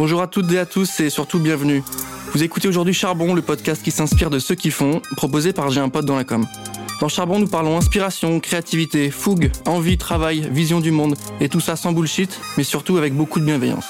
Bonjour à toutes et à tous et surtout bienvenue. Vous écoutez aujourd'hui Charbon, le podcast qui s'inspire de ceux qui font, proposé par J'ai un pote dans la com. Dans Charbon, nous parlons inspiration, créativité, fougue, envie, travail, vision du monde, et tout ça sans bullshit, mais surtout avec beaucoup de bienveillance.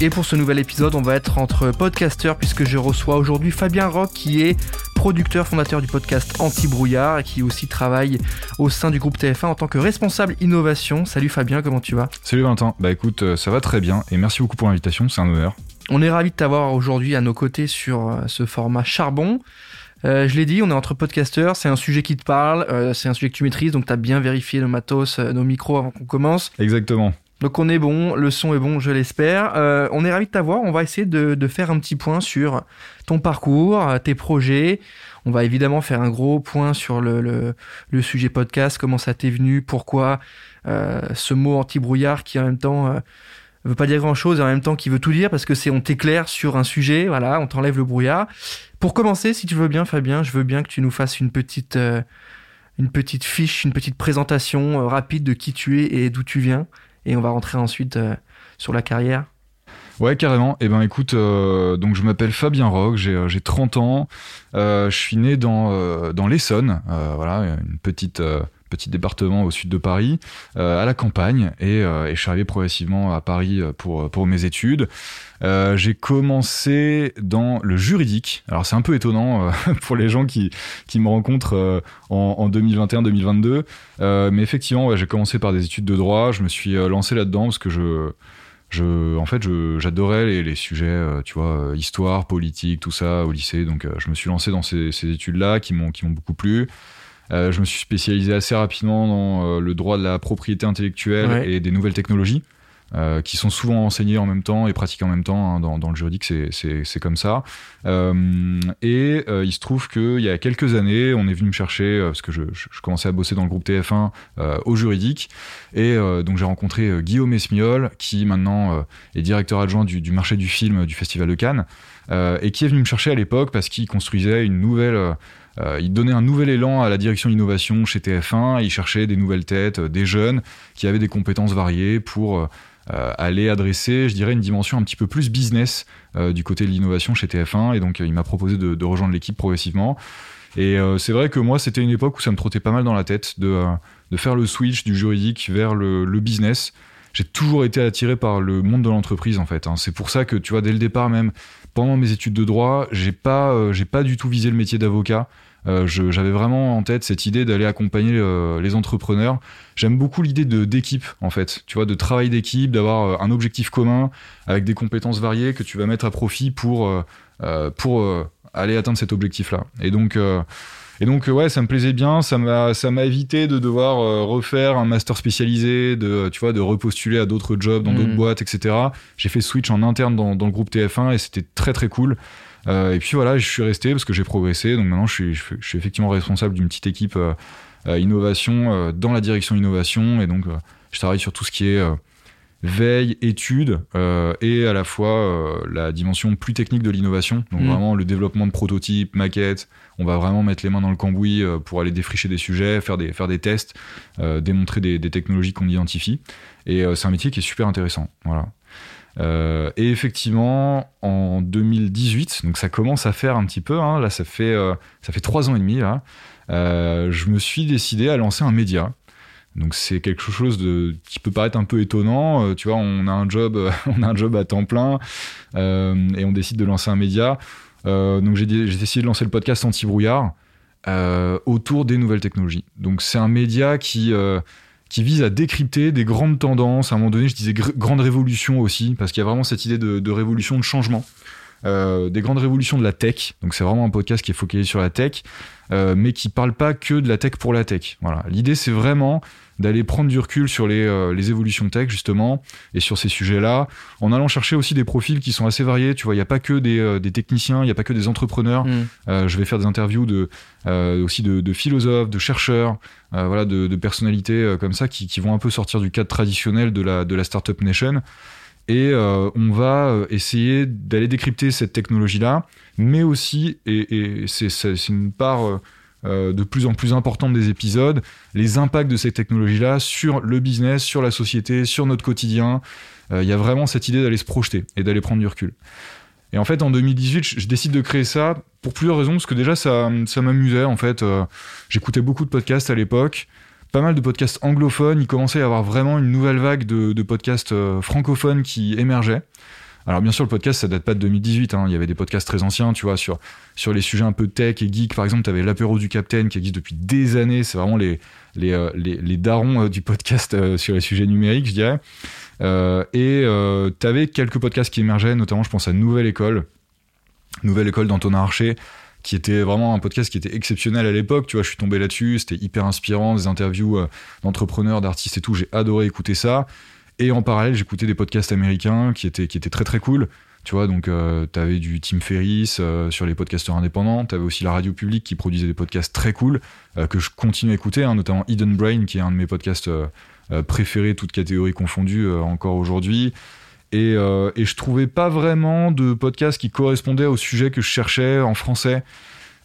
Et pour ce nouvel épisode, on va être entre podcasteurs puisque je reçois aujourd'hui Fabien Rock qui est producteur fondateur du podcast Anti-Brouillard et qui aussi travaille au sein du groupe TF1 en tant que responsable innovation. Salut Fabien, comment tu vas? Salut Valentin, bah écoute, euh, ça va très bien et merci beaucoup pour l'invitation, c'est un honneur. On est ravis de t'avoir aujourd'hui à nos côtés sur euh, ce format charbon. Euh, je l'ai dit, on est entre podcasteurs, c'est un sujet qui te parle, c'est un sujet que tu maîtrises, donc tu as bien vérifié nos matos, nos micros avant qu'on commence. Exactement. Donc on est bon, le son est bon, je l'espère. Euh, on est ravi de t'avoir. On va essayer de, faire un petit point sur ton parcours, tes projets. On va évidemment faire un gros point sur le, sujet podcast, comment ça t'est venu, pourquoi euh, ce mot anti-brouillard qui en même temps euh, veut pas dire grand-chose et en même temps qui veut tout dire parce que c'est on t'éclaire sur un sujet, voilà, on t'enlève le brouillard. Pour commencer, si tu veux bien, Fabien, je veux bien que tu nous fasses une petite une petite fiche, une petite présentation rapide de qui tu es et d'où tu viens et on va rentrer ensuite euh, sur la carrière. Ouais, carrément. Eh ben, écoute, euh, donc je m'appelle Fabien Rock, j'ai, 30 euh, ans, je suis né dans, dans l'Essonne, voilà, une petite petit département au sud de Paris, à la campagne, et, et, je suis arrivé progressivement à Paris pour, pour mes études. j'ai commencé dans le juridique. Alors c'est un peu étonnant pour les gens qui, me rencontrent en, en 2021-2022, mais effectivement, j'ai commencé par des études de droit. Je me suis lancé là-dedans parce que je en fait, j'adorais les, sujets, euh, tu vois, euh, histoire, politique, tout ça au lycée. Donc, euh, je me suis lancé dans ces, ces études-là qui m'ont qui m'ont beaucoup plu. Je me suis spécialisé assez rapidement dans le droit de la propriété intellectuelle et des nouvelles technologies. Euh, qui sont souvent enseignés en même temps et pratiqués en même temps. Hein, dans, dans, le juridique, c'est comme ça. Euh, et euh, il se trouve qu'il y a quelques années, on est venu me chercher, euh, parce que je, je, commençais à bosser dans le groupe TF1 au juridique. Et donc j'ai rencontré Guillaume Esmiol, qui maintenant est directeur adjoint du, du, marché du film du Festival de Cannes, et qui est venu me chercher à l'époque parce qu'il construisait une nouvelle... il donnait un nouvel élan à la direction d'innovation chez TF1. Il cherchait des nouvelles têtes, des jeunes qui avaient des compétences variées pour euh, aller adresser, je dirais, une dimension un petit peu plus business euh, du côté de l'innovation chez TF1. Et donc, euh, il m'a proposé de, rejoindre l'équipe progressivement. Et c'est vrai que moi, c'était une époque où ça me trottait pas mal dans la tête de, de faire le switch du juridique vers le, business. J'ai toujours été attiré par le monde de l'entreprise, en fait. Hein. C'est pour ça que, tu vois, dès le départ, même pendant mes études de droit, j'ai pas, j'ai pas du tout visé le métier d'avocat. Euh, j'avais vraiment en tête cette idée d'aller accompagner euh, les entrepreneurs. J'aime beaucoup l'idée d'équipe en fait, tu vois, de travail d'équipe, d'avoir euh, un objectif commun avec des compétences variées que tu vas mettre à profit pour pour aller atteindre cet objectif-là. Et donc et donc ouais, ça me plaisait bien, ça m'a ça m'a évité de devoir refaire un master spécialisé, de tu vois, de repostuler à d'autres jobs dans d'autres mmh. boîtes, etc. J'ai fait switch en interne dans, dans le groupe TF1 et c'était très très cool. Euh, et puis voilà, je suis resté parce que j'ai progressé. Donc maintenant, je suis, je suis, effectivement responsable d'une petite équipe euh, euh, innovation dans la direction innovation. Et donc, je travaille sur tout ce qui est veille, étude et à la fois la dimension plus technique de l'innovation. Donc mmh. vraiment le développement de prototypes, maquettes. On va vraiment mettre les mains dans le cambouis pour aller défricher des sujets, faire des, faire des tests, démontrer des, des technologies qu'on identifie. Et c'est un métier qui est super intéressant. Voilà. Euh, et effectivement, en 2018, donc ça commence à faire un petit peu, hein, là ça fait, euh, ça fait trois ans et demi, là, euh, je me suis décidé à lancer un média. Donc c'est quelque chose qui peut paraître un peu étonnant. tu vois, on a un job, on a un job à temps plein et on décide de lancer un média. donc j'ai décidé de lancer le podcast Anti-Brouillard autour des nouvelles technologies. Donc c'est un média qui qui vise à décrypter des grandes tendances. À un moment donné, je disais grande révolution aussi, parce qu'il y a vraiment cette idée de, révolution, de changement. Euh, des grandes révolutions de la tech. Donc c'est vraiment un podcast qui est focalisé sur la tech, euh, mais qui parle pas que de la tech pour la tech. Voilà. L'idée c'est vraiment d'aller prendre du recul sur les, euh, les, évolutions tech justement et sur ces sujets-là, en allant chercher aussi des profils qui sont assez variés. Tu vois, il n'y a pas que des, euh, des techniciens, il n'y a pas que des entrepreneurs. Mm. Euh, je vais faire des interviews de, aussi de, de, philosophes, de chercheurs, voilà, de, de personnalités comme ça qui, qui, vont un peu sortir du cadre traditionnel de la, de la startup nation. Et on va essayer d'aller décrypter cette technologie-là, mais aussi, et, et c'est une part euh, de plus en plus importante des épisodes, les impacts de ces technologies-là sur le business, sur la société, sur notre quotidien. Il y a vraiment cette idée d'aller se projeter et d'aller prendre du recul. Et en fait, en 2018, je, décide de créer ça pour plusieurs raisons, parce que déjà, ça, ça m'amusait, en fait. J'écoutais beaucoup de podcasts à l'époque pas mal de podcasts anglophones. Il commençait à y avoir vraiment une nouvelle vague de, podcasts euh, francophones qui émergeaient. Alors bien sûr, le podcast, ça date pas de 2018. Hein. Il y avait des podcasts très anciens, tu vois, sur, les sujets un peu tech et geek. Par exemple, tu avais l'apéro du Capitaine qui existe depuis des années. C'est vraiment les, les, euh, darons euh, du podcast sur les sujets numériques, je dirais. et tu avais quelques podcasts qui émergeaient, notamment, je pense à Nouvelle École. Nouvelle École d'Antonin Archer, qui était vraiment un podcast qui était exceptionnel à l'époque. Tu vois, je suis tombé là-dessus, c'était hyper inspirant, des interviews euh, d'entrepreneurs, d'artistes et tout. J'ai adoré écouter ça. Et en parallèle, j'écoutais des podcasts américains qui étaient, qui étaient très très cool. Tu vois, donc euh, tu avais du Tim Ferriss euh, sur les podcasteurs indépendants, tu avais aussi la radio publique qui produisait des podcasts très cool que je continue à écouter, hein, notamment Hidden Brain qui est un de mes podcasts préférés, toutes catégories confondues encore aujourd'hui. Et, euh, et, je trouvais pas vraiment de podcast qui correspondait au sujet que je cherchais en français.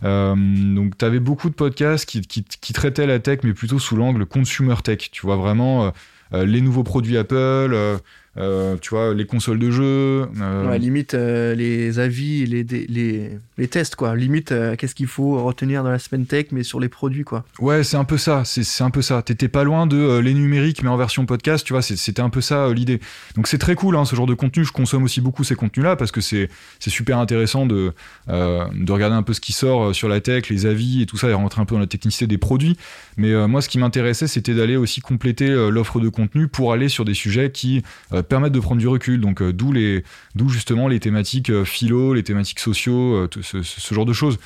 Euh, donc, tu avais beaucoup de podcasts qui, qui, traitaient la tech, mais plutôt sous l'angle consumer tech. Tu vois, vraiment euh, les nouveaux produits Apple, euh, tu vois, les consoles de jeux. Euh, limite euh, les avis, les, les, les, tests, quoi. Limite, qu'est-ce qu'il faut retenir dans la semaine tech, mais sur les produits, quoi. Ouais, c'est un peu ça. C'est un peu ça. T'étais pas loin de les numériques, mais en version podcast, tu vois. C'était un peu ça l'idée. Donc c'est très cool, hein, ce genre de contenu. Je consomme aussi beaucoup ces contenus-là parce que c'est super intéressant de, de regarder un peu ce qui sort sur la tech, les avis et tout ça, et rentrer un peu dans la technicité des produits. Mais moi, ce qui m'intéressait, c'était d'aller aussi compléter l'offre de contenu pour aller sur des sujets qui permettre de prendre du recul. Donc euh, d'où les, d'où justement les thématiques euh, philo, les thématiques sociaux, euh, ce, genre de choses.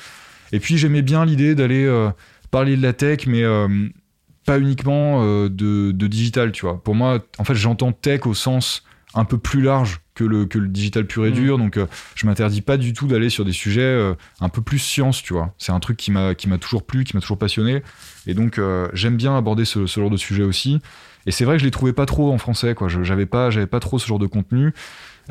Et puis j'aimais bien l'idée d'aller parler de la tech, mais pas uniquement de, de, digital, tu vois. Pour moi, en fait, j'entends tech au sens un peu plus large que le, que le digital pur et mm. dur. Donc, je m'interdis pas du tout d'aller sur des sujets un peu plus science, tu vois. C'est un truc qui m'a, qui m'a toujours plu, qui m'a toujours passionné. Et donc, j'aime bien aborder ce, ce, genre de sujet aussi. Et c'est vrai que je les trouvais pas trop en français, quoi. J'avais pas, j'avais pas trop ce genre de contenu.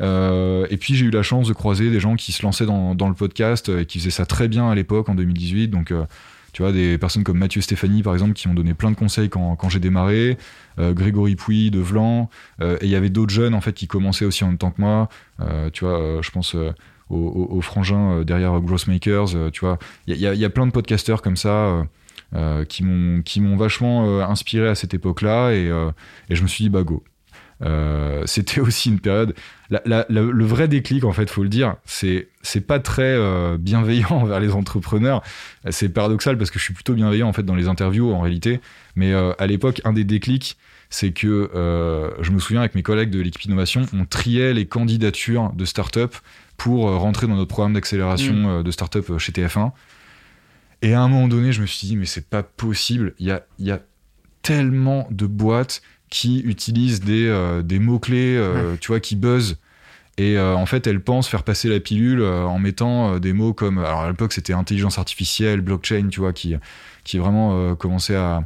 Euh, et puis j'ai eu la chance de croiser des gens qui se lançaient dans, dans le podcast et qui faisaient ça très bien à l'époque, en 2018. Donc, euh, tu vois, des personnes comme Mathieu Stéphanie, par exemple, qui m'ont donné plein de conseils quand, j'ai démarré. Euh, Grégory Pouy de Vlan. et il y avait d'autres jeunes, en fait, qui commençaient aussi en même temps que moi. tu vois, je pense aux, frangins derrière Grossmakers. tu vois, il y a, plein de podcasteurs comme ça. Euh, qui m'ont vachement euh, inspiré à cette époque-là et, euh, et, je me suis dit bah go. C'était aussi une période. le vrai déclic, en fait, faut le dire, c'est c'est pas très bienveillant envers les entrepreneurs. C'est paradoxal parce que je suis plutôt bienveillant en fait dans les interviews en réalité. Mais à l'époque, un des déclics, c'est que je me souviens avec mes collègues de l'équipe innovation, on triait les candidatures de start-up pour rentrer dans notre programme d'accélération mm. de start-up chez TF1. Et à un moment donné, je me suis dit, mais c'est pas possible. Il y a, y a tellement de boîtes qui utilisent des, euh, des mots-clés, euh, tu vois, qui buzzent. Et euh, en fait, elles pensent faire passer la pilule en mettant des mots comme. Alors à l'époque, c'était intelligence artificielle, blockchain, tu vois, qui, qui vraiment commençait à,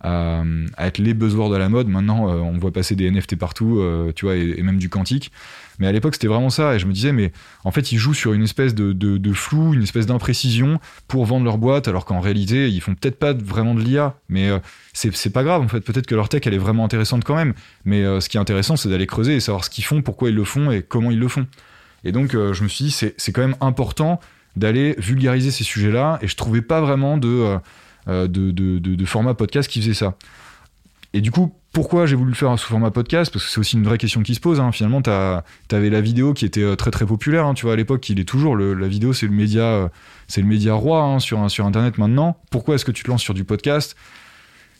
à, être les buzzwords de la mode. Maintenant, on voit passer des NFT partout, tu vois, et, même du quantique. Mais à l'époque, c'était vraiment ça. Et je me disais, mais en fait, ils jouent sur une espèce de, de, flou, une espèce d'imprécision pour vendre leur boîte, alors qu'en réalité, ils font peut-être pas vraiment de l'IA. Mais euh, c'est pas grave, en fait. Peut-être que leur tech, elle est vraiment intéressante quand même. Mais euh, ce qui est intéressant, c'est d'aller creuser et savoir ce qu'ils font, pourquoi ils le font et comment ils le font. Et donc, euh, je me suis dit, c'est quand même important d'aller vulgariser ces sujets-là. Et je trouvais pas vraiment de, de, de, de format podcast qui faisait ça. Et du coup, pourquoi j'ai voulu le faire sous format podcast Parce que c'est aussi une vraie question qui se pose. Hein. Finalement, t'avais la vidéo qui était euh, très très populaire. Hein. Tu vois, à l'époque, il est toujours la vidéo, c'est le média, euh, c'est le média roi hein, sur Internet maintenant. Pourquoi est-ce que tu te lances sur du podcast?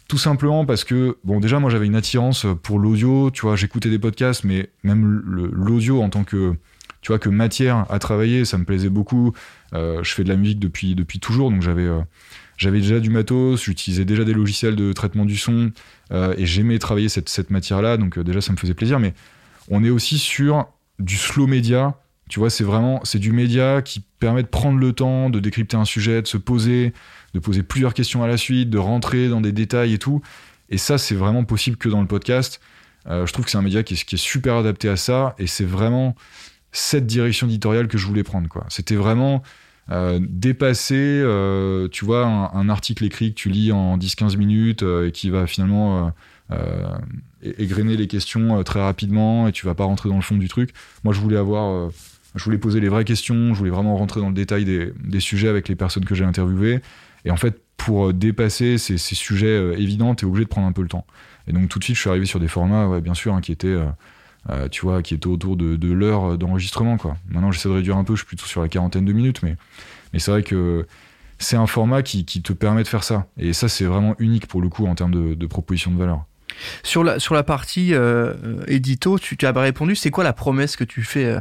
Tout simplement parce que bon, déjà, moi, j'avais une attirance pour l'audio. Tu vois, j'écoutais des podcasts, mais même l'audio en tant que vois que matière à travailler, ça me plaisait beaucoup. Euh, je fais de la musique depuis depuis toujours, donc j'avais j'avais déjà du matos, j'utilisais déjà des logiciels de traitement du son euh, et j'aimais travailler cette, matière-là, donc euh, déjà ça me faisait plaisir. Mais on est aussi sur du slow média. Tu vois, c'est vraiment c'est du média qui permet de prendre le temps de décrypter un sujet, de se poser, de poser plusieurs questions à la suite, de rentrer dans des détails et tout. Et ça, c'est vraiment possible que dans le podcast. Euh, je trouve que c'est un média qui est, qui est, super adapté à ça et c'est vraiment cette direction éditoriale que je voulais prendre. C'était vraiment dépasser, tu vois, un, article écrit que tu lis en 10-15 minutes et qui va finalement égrener les questions très rapidement et tu vas pas rentrer dans le fond du truc. Moi, je voulais avoir je voulais poser les vraies questions, je voulais vraiment rentrer dans le détail des, sujets avec les personnes que j'ai interviewées. Et en fait, pour euh, dépasser ces, sujets euh, évidents, tu es obligé de prendre un peu le temps. Et donc tout de suite, je suis arrivé sur des formats, ouais, bien sûr, hein, qui étaient, euh, tu vois, qui étaient autour de, l'heure d'enregistrement. Quoi. Maintenant, j'essaie de réduire un peu, je suis plutôt sur la quarantaine de minutes, mais, mais c'est vrai que c'est un format qui, te permet de faire ça. Et ça, c'est vraiment unique pour le coup en termes de, de proposition de valeur. Sur la, sur la partie euh, édito, tu, as répondu, c'est quoi la promesse que tu fais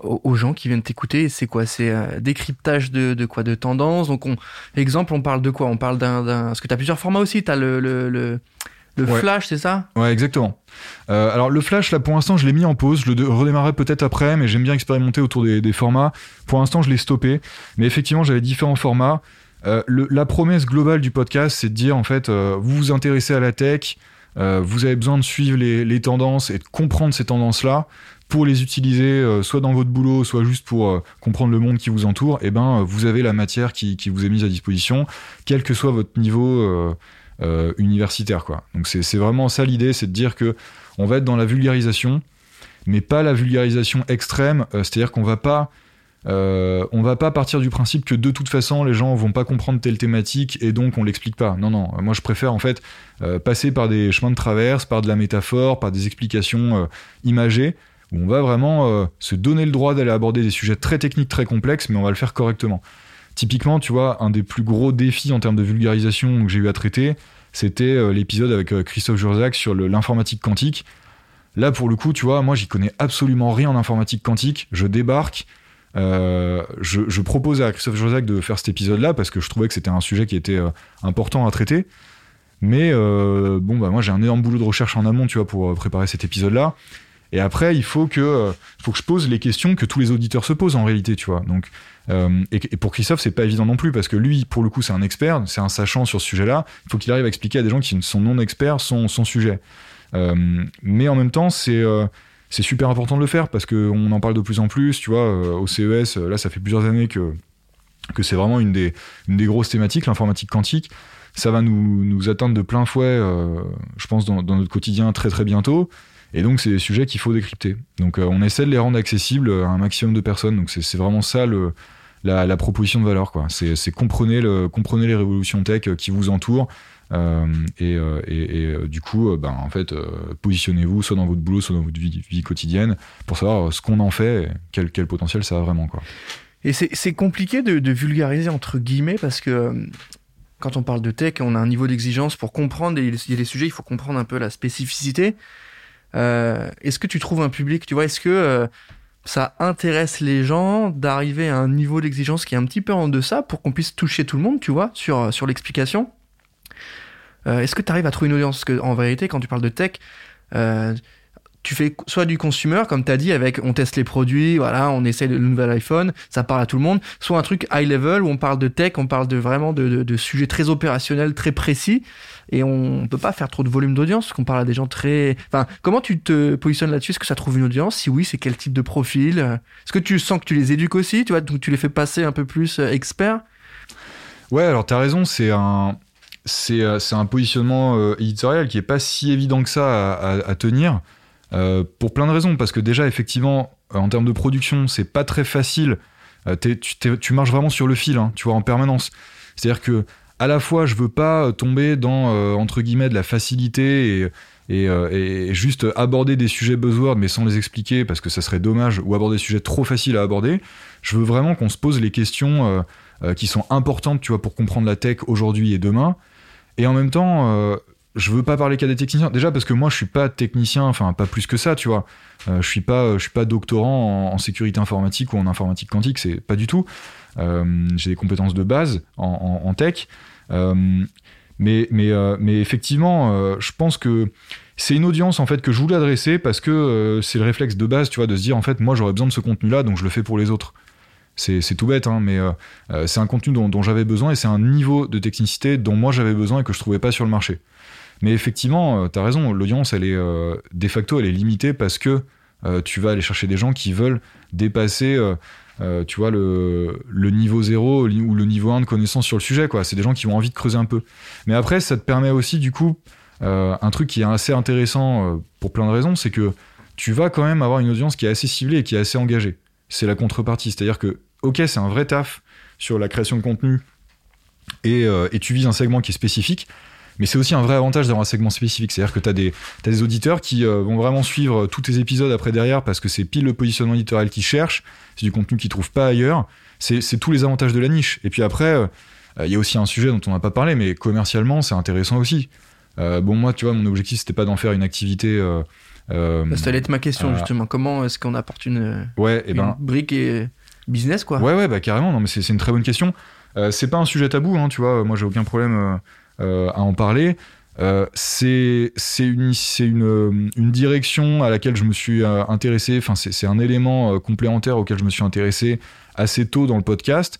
aux gens qui viennent t'écouter? C'est quoi? C'est décryptage de, de, quoi? De tendance. Donc, on, exemple, on parle de quoi? On parle d'un. Parce que tu as plusieurs formats aussi. Tu le, le, le flash, c'est ça Ouais, exactement. Euh, alors, le flash, là, pour l'instant, je l'ai mis en pause. Je le redémarrerai peut-être après, mais j'aime bien expérimenter autour des, des formats. Pour l'instant, je l'ai stoppé. Mais effectivement, j'avais différents formats. Euh, le, la promesse globale du podcast, c'est de dire, en fait, euh, vous vous intéressez à la tech. Vous avez besoin de suivre les, les, tendances et de comprendre ces tendances-là pour les utiliser euh, soit dans votre boulot, soit juste pour euh, comprendre le monde qui vous entoure, et eh ben, vous avez la matière qui, qui, vous est mise à disposition, quel que soit votre niveau euh, universitaire. Quoi. Donc c'est vraiment ça l'idée, c'est de dire que on va être dans la vulgarisation, mais pas la vulgarisation extrême, c'est-à-dire qu'on va pas euh, on va pas partir du principe que de toute façon les gens vont pas comprendre telle thématique et donc on l'explique pas. Non, non. Moi je préfère en fait euh, passer par des chemins de traverse, par de la métaphore, par des explications imagées où on va vraiment euh, se donner le droit d'aller aborder des sujets très techniques, très complexes, mais on va le faire correctement. Typiquement, tu vois, un des plus gros défis en termes de vulgarisation que j'ai eu à traiter, c'était euh, l'épisode avec euh, Christophe Jurzac sur l'informatique quantique. Là, pour le coup, tu vois, moi, j'y connais absolument rien en informatique quantique. Je débarque, je, je, propose à Christophe Jurzac de faire cet épisode-là parce que je trouvais que c'était un sujet qui était important à traiter. Mais bon, bah moi, j'ai un énorme boulot de recherche en amont, tu vois, pour préparer cet épisode-là. Et après, il faut que, euh, faut que je pose les questions que tous les auditeurs se posent en réalité, tu vois. Donc, euh, et, pour Christophe, c'est pas évident non plus parce que lui, pour le coup, c'est un expert, c'est un sachant sur ce sujet-là. Il faut qu'il arrive à expliquer à des gens qui sont non experts son, sujet. Euh, mais en même temps, c'est c'est super important de le faire parce qu'on en parle de plus en plus, tu vois. au CES, là, ça fait plusieurs années que c'est vraiment une des, grosses thématiques, l'informatique quantique. Ça va nous, atteindre de plein fouet, je pense, dans, notre quotidien très très bientôt. Et donc, c'est des sujets qu'il faut décrypter. Donc, euh, on essaie de les rendre accessibles à un maximum de personnes. Donc, c'est vraiment ça le, la, proposition de valeur. C'est comprenez, le, comprenez les révolutions tech qui vous entourent. Euh, et, euh, et, et, du coup, ben, en fait, positionnez-vous soit dans votre boulot, soit dans votre vie, quotidienne pour savoir ce qu'on en fait quel, quel potentiel ça a vraiment. Quoi. Et c'est compliqué de, vulgariser entre guillemets parce que quand on parle de tech, on a un niveau d'exigence pour comprendre. A des sujets, il faut comprendre un peu la spécificité. Euh, est-ce que tu trouves un public, tu vois, est-ce que euh, ça intéresse les gens d'arriver à un niveau d'exigence qui est un petit peu en deçà pour qu'on puisse toucher tout le monde, tu vois, sur, sur l'explication. Euh, Est-ce que tu arrives à trouver une audience? Parce qu'en vérité, quand tu parles de tech, tu fais soit du consumer, comme tu as dit, avec on teste les produits, voilà, on essaie le nouvel iPhone, ça parle à tout le monde, soit un truc high level où on parle de tech, on parle de vraiment de, de, sujets très opérationnels, très précis, et on peut pas faire trop de volume d'audience, parce qu'on parle à des gens très... Enfin, comment tu te positionnes là-dessus? Est-ce que ça trouve une audience? Si oui, c'est quel type de profil? Est-ce que tu sens que tu les éduques aussi, tu vois, donc tu les fais passer un peu plus euh, experts? Ouais, alors tu as raison, c'est un... C'est, euh, un positionnement euh, éditorial qui est pas si évident que ça à, tenir. Pour plein de raisons, parce que déjà, effectivement, en termes de production, c'est pas très facile. Tu, marches vraiment sur le fil, hein, tu vois, en permanence. C'est-à-dire que, à la fois, je veux pas tomber dans, entre guillemets, de la facilité et, et, juste aborder des sujets buzzwords, mais sans les expliquer, parce que ça serait dommage, ou aborder des sujets trop faciles à aborder. Je veux vraiment qu'on se pose les questions qui sont importantes, tu vois, pour comprendre la tech aujourd'hui et demain. Et en même temps, je veux pas parler qu'à des techniciens. Déjà parce que moi je suis pas technicien, enfin pas plus que ça, tu vois. Euh, je suis pas, je suis pas doctorant en, sécurité informatique ou en informatique quantique, c'est pas du tout. Euh, j'ai des compétences de base en, tech, euh, mais mais mais effectivement, je pense que c'est une audience en fait que je voulais adresser parce que c'est le réflexe de base, tu vois, de se dire en fait moi j'aurais besoin de ce contenu-là, donc je le fais pour les autres. C'est tout bête, hein, mais c'est un contenu dont, dont j'avais besoin et c'est un niveau de technicité dont moi j'avais besoin et que je trouvais pas sur le marché. Mais effectivement, euh, tu as raison, l'audience, elle est euh, de facto, elle est limitée parce que euh, tu vas aller chercher des gens qui veulent dépasser tu vois, le, niveau 0 ou le niveau 1 de connaissance sur le sujet. C'est des gens qui ont envie de creuser un peu. Mais après, ça te permet aussi, du coup, un truc qui est assez intéressant pour plein de raisons, c'est que tu vas quand même avoir une audience qui est assez ciblée et qui est assez engagée. C'est la contrepartie. C'est-à-dire que, ok, c'est un vrai taf sur la création de contenu et, et tu vises un segment qui est spécifique, mais c'est aussi un vrai avantage d'avoir un segment spécifique. C'est-à-dire que tu as des, t'as des auditeurs qui euh, vont vraiment suivre tous tes épisodes après derrière parce que c'est pile le positionnement éditorial qu'ils cherchent, c'est du contenu qu'ils trouvent pas ailleurs. C'est, tous les avantages de la niche. Et puis après, euh, il y a aussi un sujet dont on n'a pas parlé, mais commercialement, c'est intéressant aussi. Euh, bon, moi, tu vois, mon objectif, c'était pas d'en faire une activité. Euh, euh, Ça allait être ma question, euh, justement. Comment est-ce qu'on apporte une, ouais, et une ben, brique et business, quoi? Ouais, ouais, bah carrément. Non, mais c'est une très bonne question. Euh, c'est pas un sujet tabou, hein, tu vois. Moi, j'ai aucun problème euh, euh, à en parler. Euh, c'est euh, une direction à laquelle je me suis euh, intéressé. Enfin, c'est un élément euh, complémentaire auquel je me suis intéressé assez tôt dans le podcast.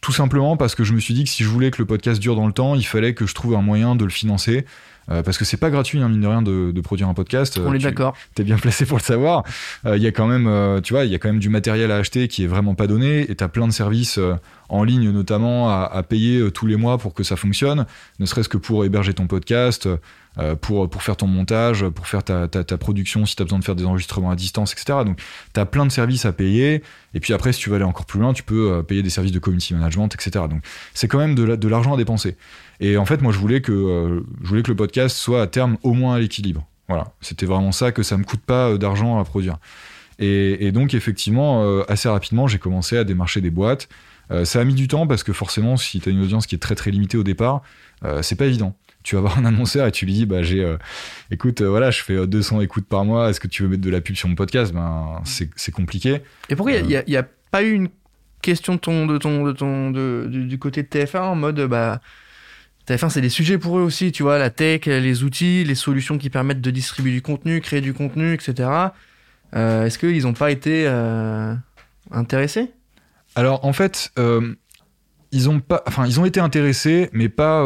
Tout simplement parce que je me suis dit que si je voulais que le podcast dure dans le temps, il fallait que je trouve un moyen de le financer. Euh, parce que c'est pas gratuit, hein, mine de rien, de, de produire un podcast. On Euh, est tu- d'accord. t'es bien placé pour le savoir. Euh, Il y a quand même, euh, tu vois, il y a quand même du matériel à acheter qui est vraiment pas donné, et t'as plein de services euh, en ligne notamment à, à payer euh, tous les mois pour que ça fonctionne, ne serait-ce que pour héberger ton podcast, euh, pour pour faire ton montage, pour faire ta, ta, ta production si t'as besoin de faire des enregistrements à distance, etc. Donc t'as plein de services à payer, et puis après si tu veux aller encore plus loin, tu peux euh, payer des services de community management, etc. Donc c'est quand même de la- de l'argent à dépenser. Et en fait, moi, je voulais que euh, je voulais que le podcast soit à terme au moins à l'équilibre. Voilà, c'était vraiment ça que ça me coûte pas euh, d'argent à produire. Et, et donc effectivement, euh, assez rapidement, j'ai commencé à démarcher des boîtes. Euh, ça a mis du temps parce que forcément, si tu as une audience qui est très très limitée au départ, c'est pas évident. Tu vas voir un annonceur et tu lui dis, bah j'ai, écoute, voilà, je fais euh, 200 écoutes par mois. Est-ce que tu veux mettre de la pub sur mon podcast? Ben c'est compliqué. Et pourquoi il n'y a pas eu une question de ton, de ton, de ton, de- du, du côté de TF1 en mode bah TF1 c'est des sujets pour eux aussi, tu vois, la tech, les outils, les solutions qui permettent de distribuer du contenu, créer du contenu, etc. Euh, Est-ce qu'ils n'ont pas été euh, intéressés? Alors en fait, euh, ils ont pas, enfin ils ont été intéressés, mais pas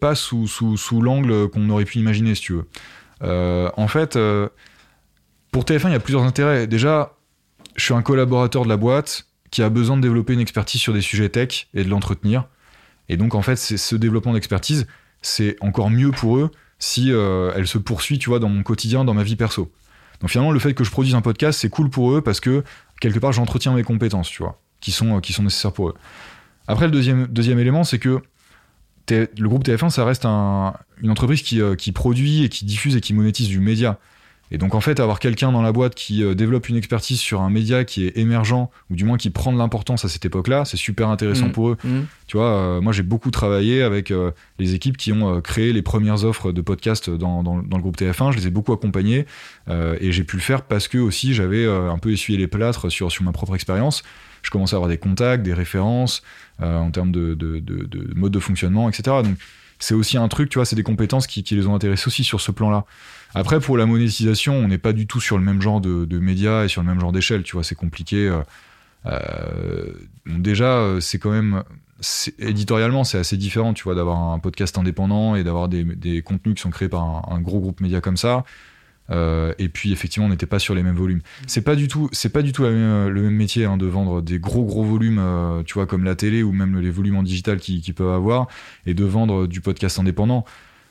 pas sous sous, sous l'angle qu'on aurait pu imaginer si tu veux. En fait, pour TF1, il y a plusieurs intérêts. Déjà, je suis un collaborateur de la boîte qui a besoin de développer une expertise sur des sujets tech et de l'entretenir. Et donc en fait, c'est ce développement d'expertise, c'est encore mieux pour eux si euh, elle se poursuit, tu vois, dans mon quotidien, dans ma vie perso. Donc finalement, le fait que je produise un podcast, c'est cool pour eux parce que quelque part, j'entretiens mes compétences, tu vois, qui sont, euh, qui sont nécessaires pour eux. Après, le deuxième, deuxième élément, c'est que le groupe TF1, ça reste un- une entreprise qui, euh, qui produit et qui diffuse et qui monétise du média. Et donc, en fait, avoir quelqu'un dans la boîte qui euh, développe une expertise sur un média qui est émergent, ou du moins qui prend de l'importance à cette époque-là, c'est super intéressant Mhm. pour eux. Mhm. Tu vois, euh, moi, j'ai beaucoup travaillé avec euh, les équipes qui ont euh, créé les premières offres de podcast dans, dans- dans le groupe TF1. Je les ai beaucoup accompagnés et j'ai pu le faire parce que aussi j'avais un peu essuyé les plâtres sur, sur ma propre expérience. Je commençais à avoir des contacts, des références en termes de, de, de- de mode de fonctionnement, etc. Donc, c'est aussi un truc, tu vois, c'est des compétences qui, qui les ont intéressés aussi sur ce plan-là. Après, pour la monétisation, on n'est pas du tout sur le même genre de, de médias et sur le même genre d'échelle, tu vois, c'est compliqué. euh, euh, déjà, euh, c'est quand même éditorialement, c'est assez différent, tu vois, d'avoir un podcast indépendant et d'avoir des, contenus qui sont créés par un, gros groupe média comme ça. Et puis effectivement, on n'était pas sur les mêmes volumes. C'est pas du tout, c'est pas du tout le même métier hein, de vendre des gros gros volumes, tu vois, comme la télé ou même les volumes en digital qu'ils qu'ils peuvent avoir, et de vendre du podcast indépendant.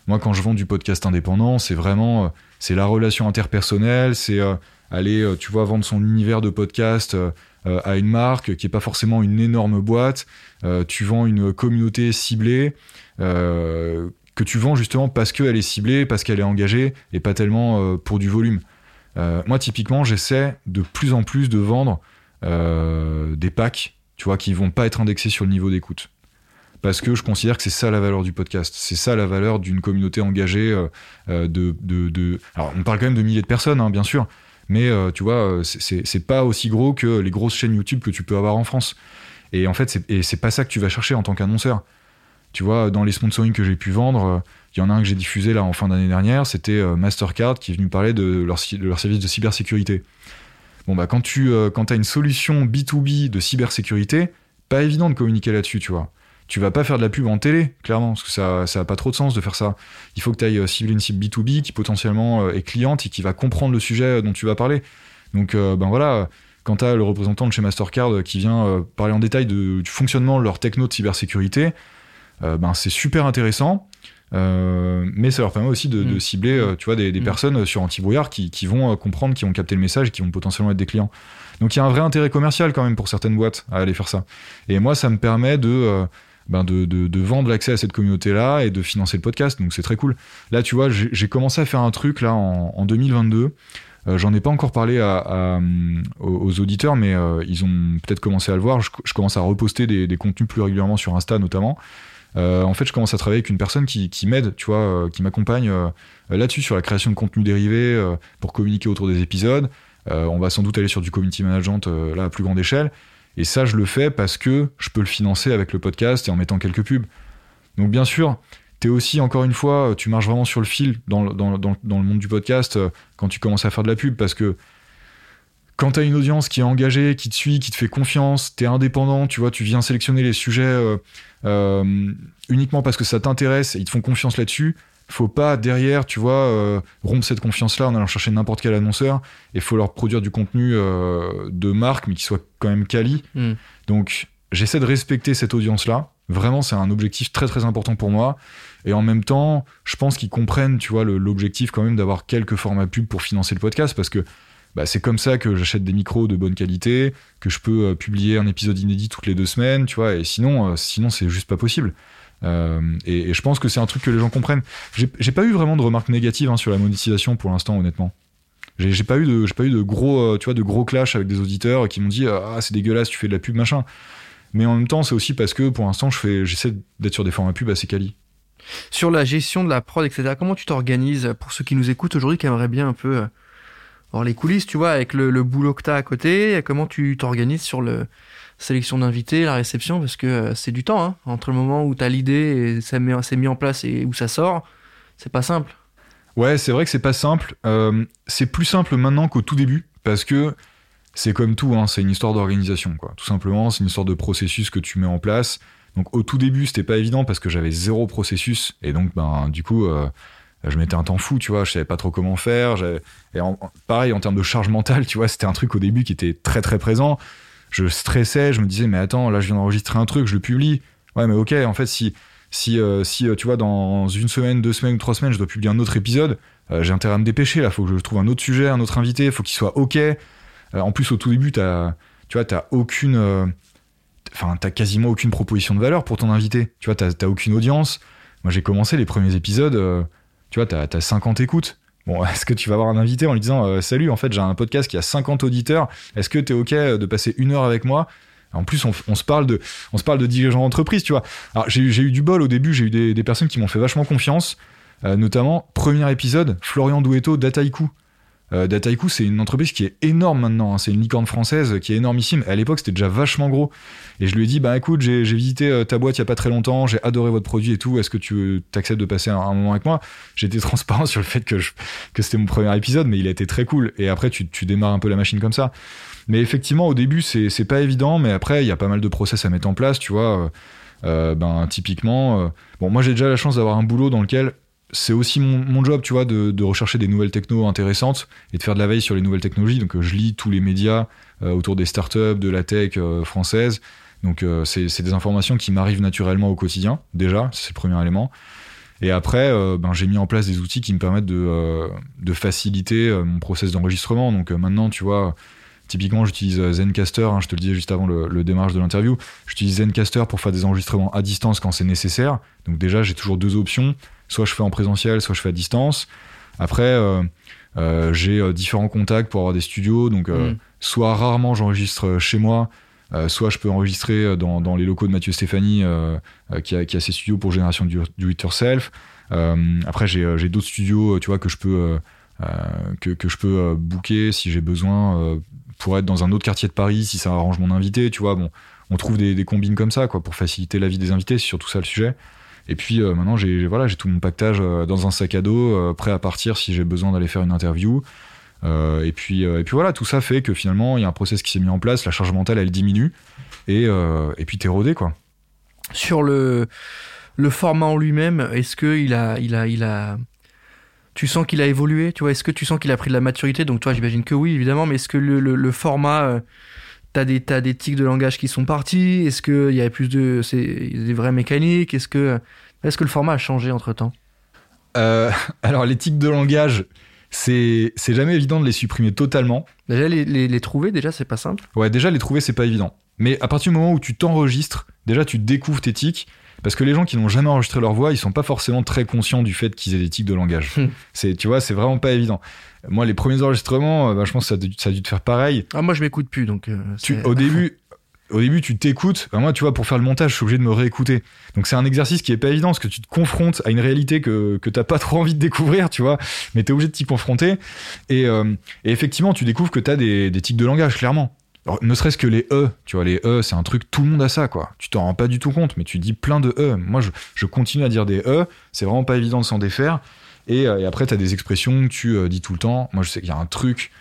Moi, quand je vends du podcast indépendant, c'est vraiment, euh, c'est la relation interpersonnelle, c'est euh, aller, euh, tu vois, vendre son univers de podcast à une marque qui est pas forcément une énorme boîte. Tu vends une communauté ciblée. que tu vends justement parce qu'elle est ciblée, parce qu'elle est engagée, et pas tellement pour du volume. Moi, typiquement, j'essaie de plus en plus de vendre des packs, tu vois, qui vont pas être indexés sur le niveau d'écoute. Parce que je considère que c'est ça la valeur du podcast. C'est ça la valeur d'une communauté engagée euh, euh, Alors, on parle quand même de milliers de personnes, hein, bien sûr. Mais euh, tu vois, c'est- pas aussi gros que les grosses chaînes YouTube que tu peux avoir en France. Et en fait, c'est pas ça que tu vas chercher en tant qu'annonceur. Tu vois, dans les sponsoring que j'ai pu vendre, il y en a un que j'ai diffusé là en fin d'année dernière, c'était Mastercard qui est venu parler de leur, service de cybersécurité. Bon, bah, quand tu quand as une solution B2B de cybersécurité, pas évident de communiquer là-dessus, tu vois. Tu vas pas faire de la pub en télé, clairement, parce que ça, ça a pas trop de sens de faire ça. Il faut que tu ailles cibler une cible B2B qui potentiellement euh, est cliente et qui va comprendre le sujet dont tu vas parler. Donc, euh, ben voilà, quand tu as le représentant de chez Mastercard qui vient parler en détail du fonctionnement de leur techno de cybersécurité, ben c'est super intéressant. mais ça leur permet aussi de, mm. cibler, tu vois, des, mm. personnes sur anti-brouillard qui, qui, vont comprendre, qui vont capter le message, qui vont potentiellement être des clients. Donc il y a un vrai intérêt commercial quand même pour certaines boîtes à aller faire ça. Et moi, ça me permet de ben de, vendre l'accès à cette communauté-là et de financer le podcast. Donc c'est très cool. Là, tu vois, j'ai commencé à faire un truc là en, en 2022. Euh, J'en ai pas encore parlé à, aux, auditeurs, mais euh, ils ont peut-être commencé à le voir. Je, commence à reposter des, des, contenus plus régulièrement sur Insta notamment. Euh, en fait, je commence à travailler avec une personne qui, m'aide, tu vois, euh, qui m'accompagne euh, là-dessus sur la création de contenu dérivé pour communiquer autour des épisodes. on va sans doute aller sur du community management là à plus grande échelle. Et ça, je le fais parce que je peux le financer avec le podcast et en mettant quelques pubs. Donc bien sûr, tu es aussi, encore une fois, tu marches vraiment sur le fil dans, dans, dans, le monde du podcast euh, quand tu commences à faire de la pub parce que quand tu as une audience qui est engagée, qui te suit, qui te fait confiance, tu es indépendant, tu vois, tu viens sélectionner les sujets euh, euh, uniquement parce que ça t'intéresse et ils te font confiance là-dessus, faut pas derrière, tu vois, euh, rompre cette confiance-là en allant chercher n'importe quel annonceur. Et faut leur produire du contenu euh, de marque, mais qui soit quand même quali. Mm. Donc, j'essaie de respecter cette audience-là. Vraiment, c'est un objectif très très important pour moi. Et en même temps, je pense qu'ils comprennent, tu vois, l'objectif quand même d'avoir quelques formats pub pour financer le podcast, parce que bah, c'est comme ça que j'achète des micros de bonne qualité, que je peux euh, publier un épisode inédit toutes les deux semaines, tu vois. Et sinon, sinon c'est juste pas possible. Euh, et, je pense que c'est un truc que les gens comprennent. J'ai pas eu vraiment de remarques négatives hein, sur la monétisation pour l'instant, honnêtement. J'ai pas eu de, j'ai pas eu de gros, euh, tu vois, de gros clash avec des auditeurs qui m'ont dit ah c'est dégueulasse, tu fais de la pub machin. Mais en même temps, c'est aussi parce que pour l'instant, je fais, j'essaie d'être sur des formats pub assez quali. Sur la gestion de la prod, etc. Comment tu t'organises pour ceux qui nous écoutent aujourd'hui, qui aimeraient bien un peu voir les coulisses, tu vois, avec le, le boulot que t'as à côté. Comment tu t'organises sur le sélection d'invités, la réception, parce que euh, c'est du temps, hein, entre le moment où tu as l'idée et ça s'est mis en place et où ça sort, c'est pas simple. Ouais, c'est vrai que c'est pas simple. Euh, c'est plus simple maintenant qu'au tout début, parce que c'est comme tout, hein, c'est une histoire d'organisation, quoi. Tout simplement, c'est une histoire de processus que tu mets en place. Donc au tout début, c'était pas évident parce que j'avais zéro processus, et donc ben du coup. Euh, je mettais un temps fou, tu vois, je savais pas trop comment faire. Et pareil, en termes de charge mentale, tu vois, c'était un truc au début qui était très très présent je stressais, je me disais, mais attends, là, je viens d'enregistrer un truc, je le publie. Ouais, mais ok, en fait, si, si, euh, si euh, tu vois, dans une semaine, deux semaines ou trois semaines, je dois publier un autre épisode, euh, j'ai intérêt à me dépêcher, là, faut que je trouve un autre sujet, un autre invité, faut qu'il soit ok. en plus, au tout début, t'as, tu vois, t'as aucune, enfin, t'as quasiment aucune proposition de valeur pour ton invité. Tu vois, t'as aucune audience. Moi, j'ai commencé les premiers épisodes, tu vois, t'as, t'as 50 écoutes. Bon, est-ce que tu vas avoir un invité en lui disant euh, Salut, en fait, j'ai un podcast qui a 50 auditeurs. Est-ce que tu es OK de passer une heure avec moi? En plus, on, se parle de, on se dirigeants d'entreprise, tu vois. Alors, j'ai eu du bol au début, j'ai eu des, personnes qui m'ont fait vachement confiance, euh, notamment, premier épisode, Florian Douetto d'Ataiku. Euh, Dataiku, c'est une entreprise qui est énorme maintenant. Hein. C'est une licorne française qui est énormissime. À l'époque, c'était déjà vachement gros. Et je lui ai dit, bah écoute, j'ai visité euh, ta boîte il y a pas très longtemps, j'ai adoré votre produit et tout. Est-ce que tu t'acceptes de passer un, moment avec moi? J'étais transparent sur le fait que, que c'était mon premier épisode, mais il a été très cool. Et après, tu, tu démarres un peu la machine comme ça. Mais effectivement, au début, c'est pas évident, mais après, il y a pas mal de process à mettre en place, tu vois. Euh, ben typiquement, bon, moi j'ai déjà la chance d'avoir un boulot dans lequel c'est aussi mon, job, tu vois, de, rechercher des nouvelles technos intéressantes et de faire de la veille sur les nouvelles technologies. Donc, euh, je lis tous les médias euh, autour des startups, de la tech euh, française. Donc, c'est des informations qui m'arrivent naturellement au quotidien, déjà, c'est le premier élément. Et après, ben, j'ai mis en place des outils qui me permettent de, faciliter mon process d'enregistrement. Donc, maintenant, tu vois, typiquement, j'utilise Zencaster, hein, je te le disais juste avant le, le démarrage de l'interview. J'utilise Zencaster pour faire des enregistrements à distance quand c'est nécessaire. Donc, déjà, j'ai toujours deux options soit je fais en présentiel, soit je fais à distance. Après, euh, euh, j'ai euh, différents contacts pour avoir des studios, donc mm. soit rarement j'enregistre chez moi, soit je peux enregistrer dans, dans, les locaux de Mathieu Stéphanie, qui, a, qui, a, ses studios pour génération du, do it yourself. après, j'ai d'autres studios, tu vois, que je peux que, que, je peux booker si j'ai besoin pour être dans un autre quartier de Paris, si ça arrange mon invité, tu vois. Bon, on trouve des, des combines comme ça, quoi, pour faciliter la vie des invités, c'est surtout ça le sujet. Et puis euh, maintenant, j'ai voilà, j'ai tout mon pactage euh, dans un sac à dos, euh, prêt à partir si j'ai besoin d'aller faire une interview. et puis et puis voilà, tout ça fait que finalement, il y a un process qui s'est mis en place, la charge mentale elle diminue et et puis t'es rodé quoi. Sur le le format en lui-même, est-ce que il a il a il a Tu sens qu'il a évolué, tu vois? Est-ce que tu sens qu'il a pris de la maturité? Donc toi, j'imagine que oui, évidemment, mais est-ce que le, le, format, t'as des t'as des tics de langage qui sont partis Est-ce que il y a plus de c'est des vraies mécaniques Est-ce que est-ce que le format a changé entre temps Euh, alors, les tics de langage, c'est c'est jamais évident de les supprimer totalement. Déjà les, les, les trouver, déjà c'est pas simple. Ouais, déjà, les trouver, c'est pas évident. Mais à partir du moment où tu t'enregistres, déjà, tu découvres tes tics. Parce que les gens qui n'ont jamais enregistré leur voix, ils sont pas forcément très conscients du fait qu'ils aient des tics de langage. Hmm. c'est, tu vois, c'est vraiment pas évident. Moi, les premiers enregistrements, euh, bah, je pense que ça a, dû, ça a dû te faire pareil. Ah moi je m'écoute plus donc. euh, Tu, au début, au début, tu t'écoutes. Moi, tu vois, pour faire le montage, je suis obligé de me réécouter. Donc, c'est un exercice qui est pas évident parce que tu te confrontes à une réalité que, que t'as pas trop envie de découvrir, tu vois. Mais t'es obligé de t'y confronter. Et, euh, et effectivement, tu découvres que t'as des, des tics de langage, clairement. Ne serait-ce que les E, tu vois, les E, c'est un truc, tout le monde a ça, quoi. Tu t'en rends pas du tout compte, mais tu dis plein de E. Moi, je, continue à dire des E, c'est vraiment pas évident de s'en défaire. Et, euh, après, t'as des expressions que tu euh, dis tout le temps. Moi, je sais qu'il y a un truc,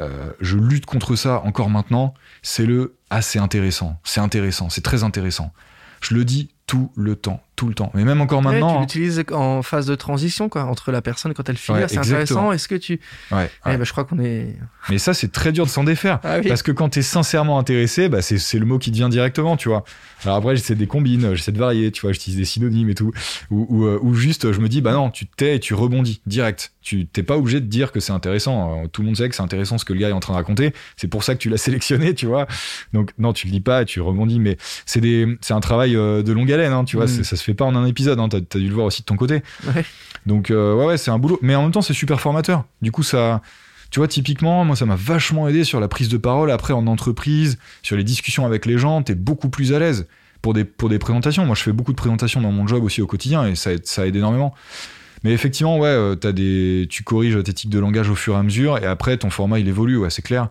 euh, je lutte contre ça encore maintenant, c'est le Ah, c'est intéressant, c'est intéressant, c'est très intéressant. Je le dis tout le temps, tout le temps. Mais même encore Ouais, maintenant. tu hein. l'utilises en phase de transition quoi entre la personne quand elle finit. Ouais, c'est intéressant. Est-ce que tu Ouais, Eh ouais. ben, je crois qu'on est. Mais ça, c'est très dur de s'en défaire. Ah oui. Parce que quand t'es sincèrement intéressé, bah c'est le mot qui te vient directement, tu vois. Alors après, j'essaie des combines, j'essaie de varier, tu vois, j'utilise des synonymes et tout. Ou, ou, euh, ou juste, je me dis, bah non, tu tais et tu rebondis direct. Tu t'es pas obligé de dire que c'est intéressant. Euh, Tout le monde sait que c'est intéressant ce que le gars est en train de raconter. C'est pour ça que tu l'as sélectionné, tu vois. Donc non, tu le dis pas et tu rebondis. Mais c'est des, c'est un travail euh, de longue haleine, hein, tu vois. Mm. Ça se fait pas en un épisode. Hein, T'as as dû le voir aussi de ton côté. Ouais. Donc euh, ouais, ouais, c'est un boulot. Mais en même temps, c'est super formateur. Du coup, ça, tu vois, typiquement, moi, ça m'a vachement aidé sur la prise de parole après en entreprise, sur les discussions avec les gens. T'es beaucoup plus à l'aise pour des pour des présentations. Moi, je fais beaucoup de présentations dans mon job aussi au quotidien et ça aide, ça aide énormément. Mais effectivement, ouais, euh, des, tu corriges tes tics de langage au fur et à mesure et après ton format il évolue, ouais, c'est clair.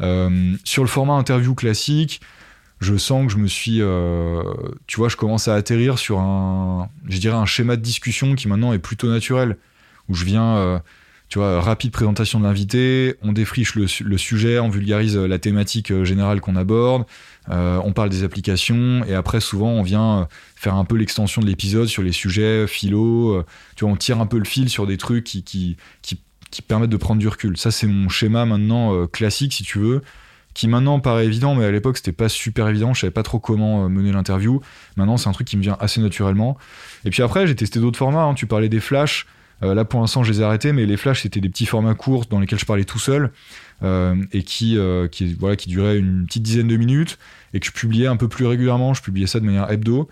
Euh, sur le format interview classique, je sens que je me suis, euh, tu vois, je commence à atterrir sur un, je dirais un schéma de discussion qui maintenant est plutôt naturel, où je viens, euh, tu vois, rapide présentation de l'invité, on défriche le, su- le sujet, on vulgarise la thématique euh, générale qu'on aborde, euh, on parle des applications, et après souvent on vient euh, faire un peu l'extension de l'épisode sur les sujets philo, euh, tu vois, on tire un peu le fil sur des trucs qui, qui, qui, permettent de prendre du recul. Ça c'est mon schéma maintenant euh, classique si tu veux qui maintenant paraît évident, mais à l'époque c'était pas super évident, je savais pas trop comment euh, mener l'interview. Maintenant c'est un truc qui me vient assez naturellement. Et puis après j'ai testé d'autres formats, hein. tu parlais des flashs, Euh, là pour l'instant je les ai arrêtés, mais les flashs c'était des petits formats courts dans lesquels je parlais tout seul euh, et qui, voilà, qui duraient une petite dizaine de minutes et que je publiais un peu plus régulièrement, je publiais ça de manière hebdo.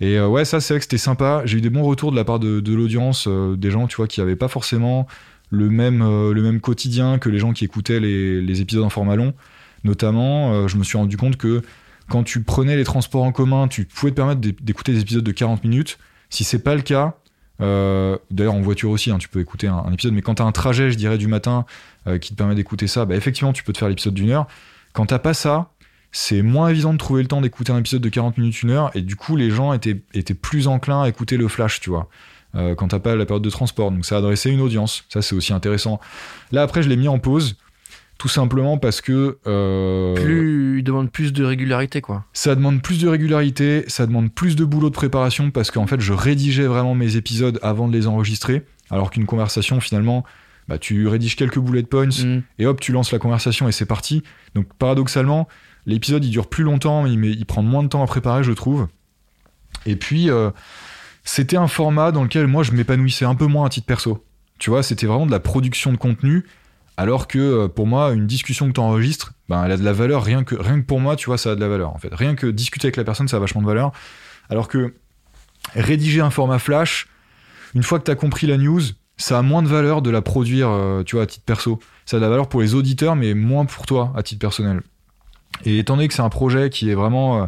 Et ouais ça c'est vrai que c'était sympa, j'ai eu des bons retours de la part de, l'audience, des gens tu vois qui avaient pas forcément le même, le même quotidien que les gens qui écoutaient les, les épisodes en format long. Notamment, euh, je me suis rendu compte que quand tu prenais les transports en commun, tu pouvais te permettre d'é- d'écouter des épisodes de 40 minutes. Si c'est pas le cas, euh, d'ailleurs en voiture aussi, hein, tu peux écouter un, épisode, mais quand tu as un trajet, je dirais, du matin euh, qui te permet d'écouter ça, bah, effectivement, tu peux te faire l'épisode d'une heure. Quand t'as pas ça, c'est moins évident de trouver le temps d'écouter un épisode de 40 minutes, une heure, et du coup, les gens étaient, étaient plus enclins à écouter le flash, tu vois. euh, quand t'as pas la période de transport. Donc ça adressait une audience. Ça, c'est aussi intéressant. Là, après, je l'ai mis en pause. Tout simplement parce que euh, Plus, il demande plus de régularité, quoi. ça demande plus de régularité, ça demande plus de boulot de préparation parce qu'en fait, je rédigeais vraiment mes épisodes avant de les enregistrer. Alors qu'une conversation, finalement, bah, tu rédiges quelques bullet points Mm. et hop, tu lances la conversation et c'est parti. Donc paradoxalement, l'épisode il dure plus longtemps, mais il, prend moins de temps à préparer, je trouve. Et puis, euh, c'était un format dans lequel moi je m'épanouissais un peu moins à titre perso. Tu vois, c'était vraiment de la production de contenu, alors que euh, pour moi, une discussion que tu enregistres, ben, elle a de la valeur rien que, rien que pour moi, tu vois, ça a de la valeur en fait. Rien que discuter avec la personne, ça a vachement de valeur. Alors que rédiger un format flash, une fois que tu as compris la news, ça a moins de valeur de la produire, euh, tu vois, à titre perso. Ça a de la valeur pour les auditeurs, mais moins pour toi, à titre personnel. Et étant donné que c'est un projet qui est vraiment euh,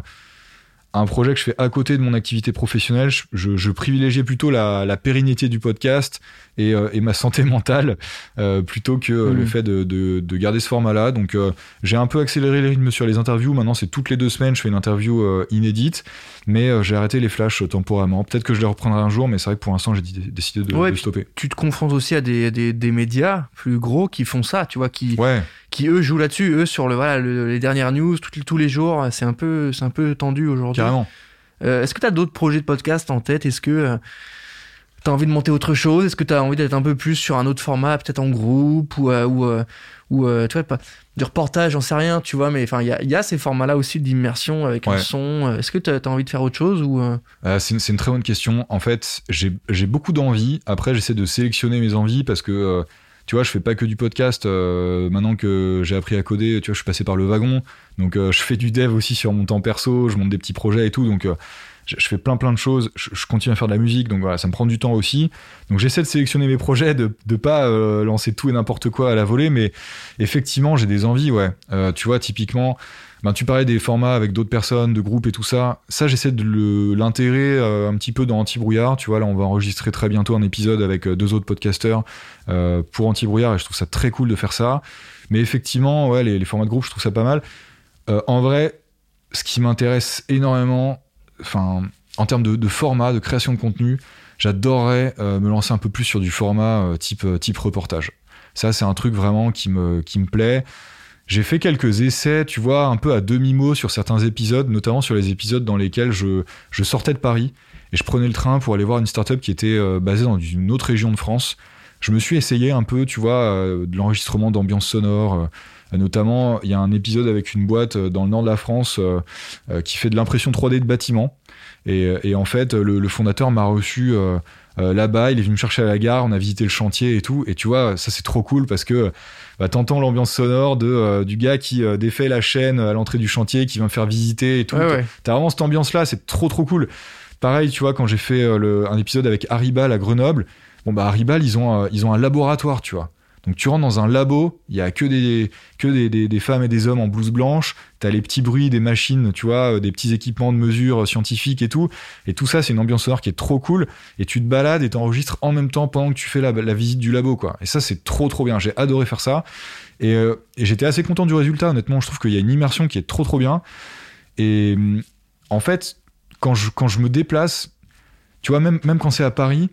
un projet que je fais à côté de mon activité professionnelle, je, je, privilégiais plutôt la, la pérennité du podcast et, euh, et ma santé mentale euh, plutôt que Mhm. le fait de, de, de garder ce format-là. Donc euh, j'ai un peu accéléré les rythmes sur les interviews. Maintenant, c'est toutes les deux semaines, je fais une interview inédite, mais j'ai arrêté les flashs temporairement. Peut-être que je les reprendrai un jour, mais c'est vrai que pour l'instant, j'ai dé- décidé de, Ouais, de stopper. Tu te confrontes aussi à des, des, des médias plus gros qui font ça, tu vois, qui, Ouais. Qui eux jouent là-dessus, eux sur le voilà le- les dernières news tout- tous les jours. C'est un peu c'est un peu tendu aujourd'hui. Carrément. Euh, Est-ce que tu as d'autres projets de podcast en tête? Est-ce que T'as envie de monter autre chose? Est-ce que t'as envie d'être un peu plus sur un autre format, peut-être en groupe ou euh, ou euh, ou euh, tu vois pas du reportage, j'en sais rien, tu vois, mais enfin il y a, y a ces formats-là aussi d'immersion avec un son. Euh, Est-ce que t'as as envie de faire autre chose ou euh, Euh, c'est une, c'est une très bonne question. En fait, j'ai j'ai beaucoup d'envie. Après, j'essaie de sélectionner mes envies parce que, euh, tu vois, je fais pas que du podcast. Euh, maintenant que j'ai appris à coder, tu vois, je suis passé par le wagon. Donc, euh, je fais du dev aussi sur mon temps perso. Je monte des petits projets et tout. Donc, euh, je, fais plein plein de choses. Je, continue à faire de la musique. Donc, voilà, ça me prend du temps aussi. Donc, j'essaie de sélectionner mes projets, de de pas euh, lancer tout et n'importe quoi à la volée. Mais effectivement, j'ai des envies, ouais. Euh, tu vois, typiquement. Ben, tu parlais des formats avec d'autres personnes, de groupes et tout ça. Ça, j'essaie de l'intégrer euh, un petit peu dans Anti-Brouillard. Tu vois, là, on va enregistrer très bientôt un épisode avec deux autres podcasteurs pour Anti-Brouillard et je trouve ça très cool de faire ça. Mais effectivement, ouais, les, les formats de groupe, je trouve ça pas mal. En vrai, ce qui m'intéresse énormément, enfin, en termes de, format, de création de contenu, j'adorerais euh, me lancer un peu plus sur du format euh, type, euh, type reportage. Ça, c'est un truc vraiment qui me, qui me plaît. J'ai fait quelques essais, tu vois, un peu à demi-mot sur certains épisodes, notamment sur les épisodes dans lesquels je, je sortais de Paris et je prenais le train pour aller voir une startup qui était basée dans une autre région de France. Je me suis essayé un peu, tu vois, de l'enregistrement d'ambiance sonore. Euh, notamment, il y a un épisode avec une boîte euh, dans le nord de la France euh, qui fait de l'impression 3D de bâtiments. Et, et en fait, le, le fondateur m'a reçu euh, là-bas, il est venu me chercher à la gare, on a visité le chantier et tout. Et tu vois, ça c'est trop cool parce que bah, t'entends l'ambiance sonore de, euh, du gars qui euh, défait la chaîne à l'entrée du chantier, qui vient me faire visiter et tout. Ouais, ouais. T'as vraiment cette ambiance-là, c'est trop trop cool. Pareil, tu vois, quand j'ai fait le- un épisode avec Haribal à Grenoble, bon bah Haribal, ils ont, ils ont un laboratoire, tu vois. Donc tu rentres dans un labo, il y a que des que des, des, femmes et des hommes en blouse blanche, t'as les petits bruits des machines, tu vois, euh, des petits équipements de mesure euh, scientifiques et tout, et tout ça c'est une ambiance sonore qui est trop cool, et tu te balades et t'enregistres en même temps pendant que tu fais la, la visite du labo, quoi. Et ça c'est trop trop bien, j'ai adoré faire ça, et, euh, et j'étais assez content du résultat, honnêtement, je trouve qu'il y a une immersion qui est trop trop bien, et hum, en fait, quand je, quand je me déplace, tu vois, même, même quand c'est à Paris,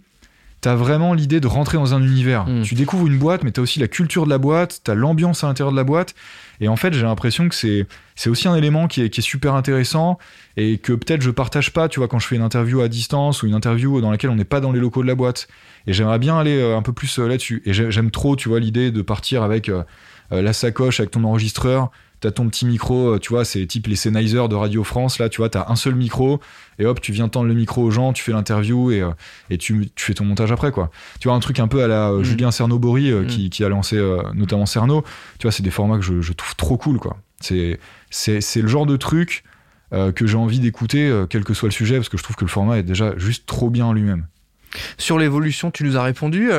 t'as vraiment l'idée de rentrer dans un univers. Mm. Tu découvres une boîte, mais t'as aussi la culture de la boîte, t'as l'ambiance à l'intérieur de la boîte. Et en fait, j'ai l'impression que c'est, c'est aussi un élément qui est, qui est super intéressant et que peut-être je partage pas, tu vois, quand je fais une interview à distance ou une interview dans laquelle on n'est pas dans les locaux de la boîte. Et j'aimerais bien aller euh, un peu plus euh, là-dessus. Et j'ai- j'aime trop, tu vois, l'idée de partir avec euh, la sacoche, avec ton enregistreur. T'as ton petit micro, euh, tu vois, c'est type les Sennheiser de Radio France, là, tu vois, t'as un seul micro, et hop, tu viens tendre le micro aux gens, tu fais l'interview, et, euh, et tu, tu fais ton montage après, quoi. Tu vois, un truc un peu à la euh, Mm. Julien Cernobori, euh, Mm. qui, qui a lancé euh, notamment Cerno, tu vois, c'est des formats que je, je trouve trop cool, quoi. C'est, c'est, c'est le genre de truc euh, que j'ai envie d'écouter, euh, quel que soit le sujet, parce que je trouve que le format est déjà juste trop bien en lui-même. Sur l'évolution, tu nous as répondu.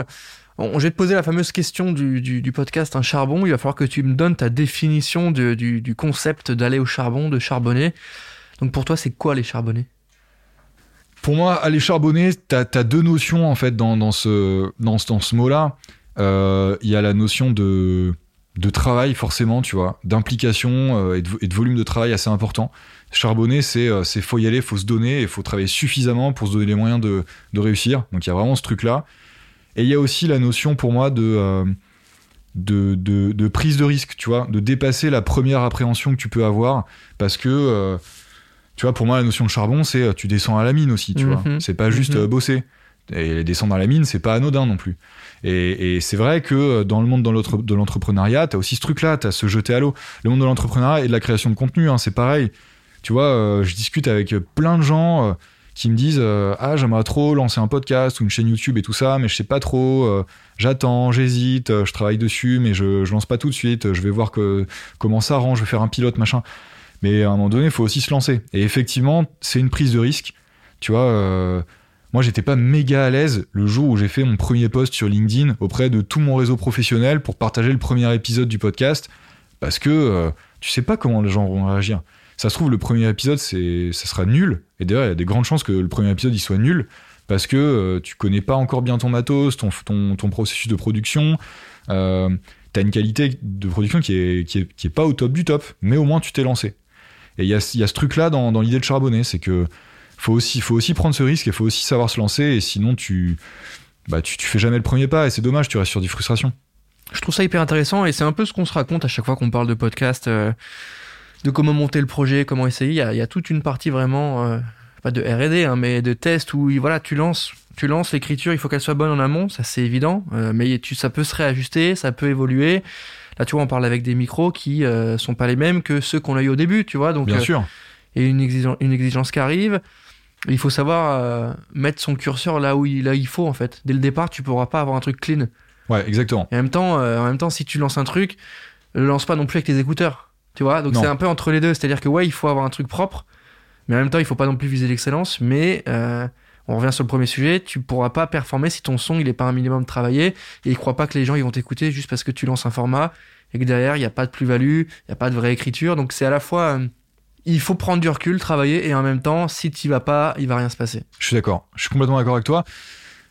On- Je vais te poser la fameuse question du, du- podcast Un charbon. Il va falloir que tu me donnes ta définition du, du concept d'aller au charbon, de charbonner. Donc pour toi, c'est quoi les charbonnés? Pour moi, aller charbonner, t'as as deux notions en fait dans, dans ce, dans, dans ce mot-là. Euh, Il y a la notion de, de travail, forcément, tu vois, d'implication euh, et, de, volume de travail assez important. Charbonner, c'est euh, faut y aller, faut se donner, et faut travailler suffisamment pour se donner les moyens de, de réussir. Donc il y a vraiment ce truc-là. Et il y a aussi la notion pour moi de, euh, de, de, de prise de risque, tu vois, de dépasser la première appréhension que tu peux avoir, parce que euh, tu vois, pour moi, la notion de charbon, c'est euh, tu descends à la mine aussi, tu Mhm. vois. C'est pas juste Mhm. bosser. Et descendre à la mine, c'est pas anodin non plus. Et, et c'est vrai que dans le monde de l'entrepreneuriat, t'as aussi ce truc-là, t'as se jeter à l'eau. Le monde de l'entrepreneuriat et de la création de contenu, hein, c'est pareil. Tu vois, euh, je discute avec plein de gens qui me disent euh, Ah, j'aimerais trop lancer un podcast ou une chaîne YouTube et tout ça, mais je sais pas trop. euh, J'attends, j'hésite, euh, je travaille dessus, mais je, lance pas tout de suite. Je vais voir que, comment ça rend, je vais faire un pilote, machin. Mais à un moment donné, il faut aussi se lancer. Et effectivement, c'est une prise de risque. Tu vois, euh, moi, j'étais pas méga à l'aise le jour où j'ai fait mon premier post sur LinkedIn auprès de tout mon réseau professionnel pour partager le premier épisode du podcast. Parce que tu sais pas comment les gens vont réagir. Ça se trouve, le premier épisode, c'est, ça sera nul. Et d'ailleurs, il y a des grandes chances que le premier épisode, il soit nul. Parce que euh, tu connais pas encore bien ton matos, ton, ton, ton processus de production. Euh, t'as une qualité de production qui est, qui, est, qui est pas au top du top. Mais au moins, tu t'es lancé. Et il y a, y a ce truc-là dans, dans l'idée de charbonner, c'est que faut aussi, faut aussi prendre ce risque et faut aussi savoir se lancer. Et sinon, tu, bah, tu fais jamais le premier pas. Et c'est dommage, tu restes sur des frustrations. Je trouve ça hyper intéressant et c'est un peu ce qu'on se raconte à chaque fois qu'on parle de podcast, euh, de comment monter le projet, comment essayer. Il y a, il y a toute une partie vraiment euh, pas de R&D, hein, mais de tests où voilà, tu lances, tu lances l'écriture, il faut qu'elle soit bonne en amont, ça c'est évident, euh, mais tu, ça peut se réajuster, ça peut évoluer. Là, tu vois, on parle avec des micros qui euh, sont pas les mêmes que ceux qu'on a eu au début, tu vois. Donc, Bien sûr. Et une exigence, une exigence qui arrive. Il faut savoir mettre son curseur là où, il, là il faut, en fait. Dès le départ, tu pourras pas avoir un truc clean. Ouais, exactement. Et en même temps, en même temps, si tu lances un truc, le lance pas non plus avec tes écouteurs. Tu vois, donc c'est un peu entre les deux. C'est-à-dire que ouais, il faut avoir un truc propre, mais en même temps, il faut pas non plus viser l'excellence. Mais euh, on revient sur le premier sujet, tu pourras pas performer si ton son il est pas un minimum travaillé et il croit pas que les gens ils vont t'écouter juste parce que tu lances un format et que derrière il n'y a pas de plus-value, il y a pas de vraie écriture. Donc c'est à la fois euh, il faut prendre du recul, travailler et en même temps, si tu vas pas, il va rien se passer. Je suis d'accord. Je suis complètement d'accord avec toi.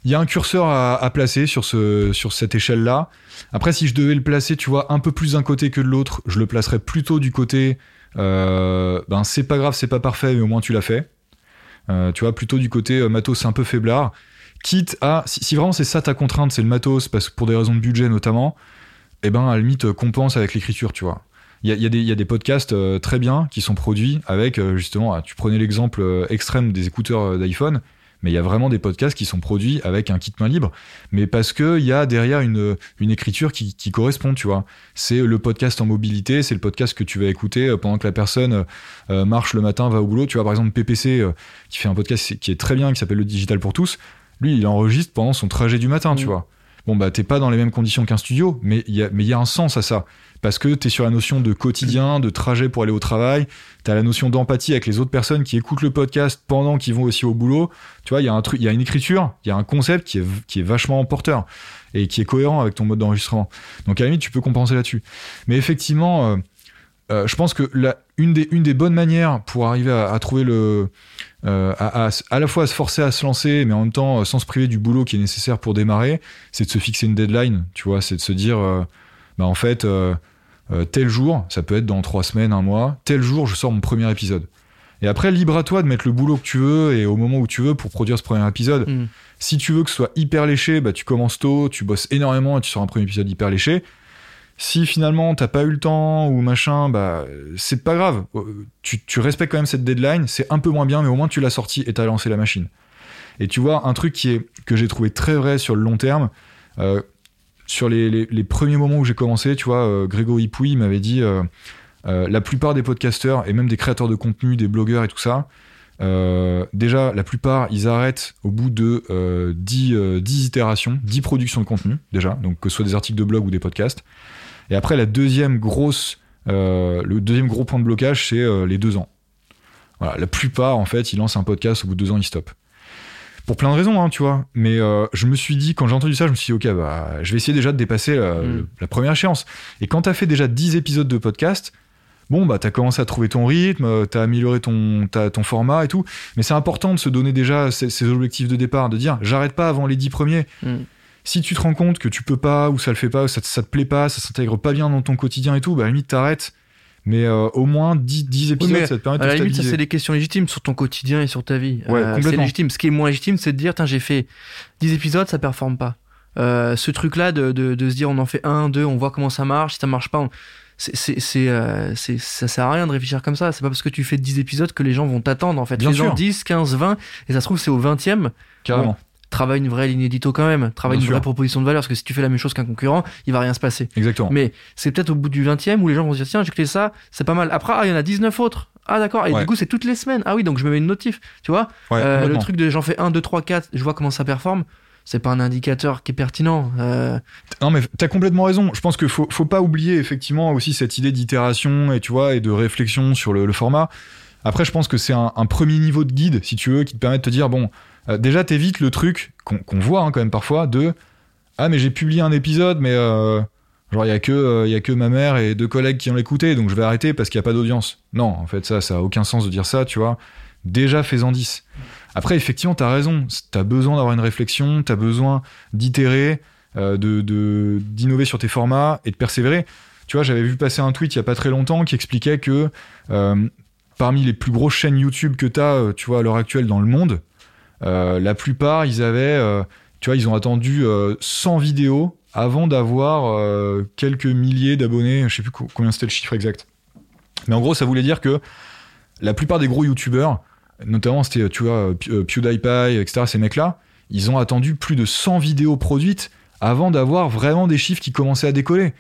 Il y a un curseur à, placer sur, ce, cette échelle-là. Après, si je devais le placer, tu vois, un peu plus d'un côté que de l'autre, je le placerais plutôt du côté, euh, ben c'est pas grave, c'est pas parfait, mais au moins tu l'as fait. Euh, tu vois, plutôt du côté euh, matos un peu faiblard. Quitte à, si, vraiment c'est ça ta contrainte, c'est le matos, parce que pour des raisons de budget notamment, eh ben à la compense avec l'écriture, tu vois. Il y a, y a, des podcasts très bien qui sont produits avec justement, ah, tu prenais l'exemple extrême des écouteurs d'iPhone mais il y a vraiment des podcasts qui sont produits avec un kit main libre, mais parce que il y a derrière une, une écriture qui, qui correspond, tu vois. C'est le podcast en mobilité, c'est le podcast que tu vas écouter euh, pendant que la personne euh, marche le matin, va au boulot. Tu vois, par exemple, PPC, euh, qui fait un podcast qui est très bien, qui s'appelle Le Digital pour tous, lui, il enregistre pendant son trajet du matin, tu mmh. vois. Bon, bah, t'es pas dans les mêmes conditions qu'un studio, mais il y y a un sens à ça parce que tu es sur la notion de quotidien, de trajet pour aller au travail, tu as la notion d'empathie avec les autres personnes qui écoutent le podcast pendant qu'ils vont aussi au boulot. Tu vois, il y a un truc, il y a une écriture, il y a un concept qui est, qui est vachement porteur et qui est cohérent avec ton mode d'enregistrement. Donc à la limite, tu peux compenser là-dessus. Mais effectivement, euh, euh, je pense que la, une, des, une des bonnes manières pour arriver à, trouver le. Euh, à, à, à, la fois à se forcer à se lancer, mais en même temps sans se priver du boulot qui est nécessaire pour démarrer, c'est de se fixer une deadline, tu vois, c'est de se dire, bah en fait, euh, tel jour, ça peut être dans trois semaines, un mois, tel jour, je sors mon premier épisode. Et après, libre à toi de mettre le boulot que tu veux et au moment où tu veux pour produire ce premier épisode. Mm. Si tu veux que ce soit hyper léché, bah, tu commences tôt, tu bosses énormément et tu sors un premier épisode hyper léché. Si finalement t'as pas eu le temps ou machin, bah c'est pas grave. Euh, tu, respectes quand même cette deadline, c'est un peu moins bien, mais au moins tu l'as sorti et t'as lancé la machine. Et tu vois, un truc qui est, que j'ai trouvé très vrai sur le long terme, euh, sur les, premiers moments où j'ai commencé, tu vois, euh, Grégory Pouy m'avait dit euh, la plupart des podcasteurs et même des créateurs de contenu, des blogueurs et tout ça, déjà, la plupart, ils arrêtent au bout de 10, itérations, 10 productions de contenu, déjà, donc que ce soit des articles de blog ou des podcasts. Et après, la deuxième grosse, le deuxième gros point de blocage, c'est les deux ans. Voilà, la plupart, en fait, ils lancent un podcast, au bout de deux ans, ils stoppent pour plein de raisons, hein, tu vois. Mais euh, je me suis dit, quand j'ai entendu ça, je me suis dit, ok, bah, je vais essayer déjà de dépasser euh, mm. la première échéance. Et quand t'as fait déjà 10 épisodes de podcast, bon, bah, t'as commencé à trouver ton rythme, euh, t'as amélioré ton, ton format et tout. Mais c'est important de se donner déjà ces, objectifs de départ, de dire, j'arrête pas avant les 10 premiers. Mm. Si tu te rends compte que tu peux pas, ou ça le fait pas, ou ça, ça te plaît pas, ça s'intègre pas bien dans ton quotidien et tout, bah, à la limite, t'arrêtes mais euh, au moins 10, 10 épisodes, ça te permet de À la limite, ça, c'est des questions légitimes sur ton quotidien et sur ta vie. Ouais, euh, c'est légitime. Ce qui est moins légitime, c'est de dire, j'ai fait 10 épisodes, ça performe pas. Euh, ce truc-là de, de, de, se dire, on en fait un, deux, on voit comment ça marche. Si ça marche pas, on... c'est, c'est, euh, ça sert à rien de réfléchir comme ça. C'est pas parce que tu fais 10 épisodes que les gens vont t'attendre, en fait. Bien sûr. 10, 15, 20, et ça se trouve, c'est au 20e. Carrément travaille une vraie ligne édito quand même, travaille une vraie proposition de valeur, parce que si tu fais la même chose qu'un concurrent, il va rien se passer. Exactement. Mais c'est peut-être au bout du 20e où les gens vont se dire, tiens, j'ai fait ça, c'est pas mal. Après, ah, il y en a 19 autres. Ah d'accord, et du coup c'est toutes les semaines. Ah oui, donc je me mets une notif, tu vois. Euh, le truc de j'en fais 1, 2, 3, 4, je vois comment ça performe c'est pas un indicateur qui est pertinent. Euh. Non, mais t'as complètement raison. Je pense qu'il faut, faut pas oublier effectivement aussi cette idée d'itération et tu vois et de réflexion sur le, format. Après, je pense que c'est un, un, premier niveau de guide, si tu veux, qui te permet de te dire bon, euh, déjà, t'évites le truc qu'on voit hein, quand même parfois de Ah, mais j'ai publié un épisode, mais euh, genre, il y, a que, euh, y a que ma mère et deux collègues qui ont écouté, donc je vais arrêter parce qu'il n'y a pas d'audience. Non, en fait, ça, ça a aucun sens de dire ça, tu vois. Déjà, fais-en 10. Après, effectivement, t'as raison. T'as besoin d'avoir une réflexion, t'as besoin d'itérer, de d'innover sur tes formats et de persévérer. Tu vois, j'avais vu passer un tweet il y a pas très longtemps qui expliquait que parmi les plus grosses chaînes YouTube que t'as, tu vois, à l'heure actuelle dans le monde, la plupart, ils avaient, euh, tu vois, ils ont attendu 100 euh, vidéos avant d'avoir quelques milliers d'abonnés. Je sais plus combien c'était le chiffre exact. Mais en gros, ça voulait dire que la plupart des gros youtubeurs, notamment c'était, tu vois, PewDiePie, etc., ces mecs-là, ils ont attendu plus de 100 vidéos produites avant d'avoir vraiment des chiffres qui commençaient à décoller.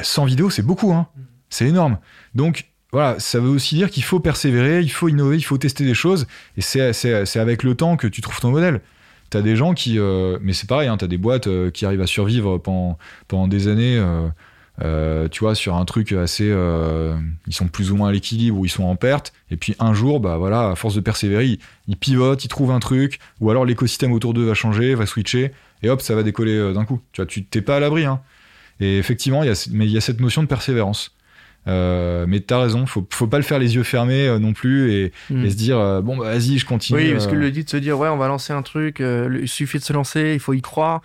100 vidéos, c'est beaucoup, hein. C'est énorme. Donc, voilà, ça veut aussi dire qu'il faut persévérer, il faut innover, il faut tester des choses. Et c'est avec le temps que tu trouves ton modèle. T'as des gens qui. Euh, mais c'est pareil, hein, t'as des boîtes euh, qui arrivent à survivre pendant, des années. Euh, tu vois, sur un truc assez. ils sont plus ou moins à l'équilibre ou ils sont en perte. Et puis un jour, bah voilà, à force de persévérer, ils, pivotent, ils trouvent un truc. Ou alors l'écosystème autour d'eux va changer, va switcher. Et hop, ça va décoller d'un coup. Tu vois, tu t'es pas à l'abri. Hein. Et effectivement, mais il y a cette notion de persévérance. Euh, mais t'as raison, faut, faut pas le faire les yeux fermés euh, non plus et, hmm. se dire euh, bon bah, vas-y je continue. Oui, parce que le dit de se dire ouais on va lancer un truc, il suffit de se lancer, il faut y croire.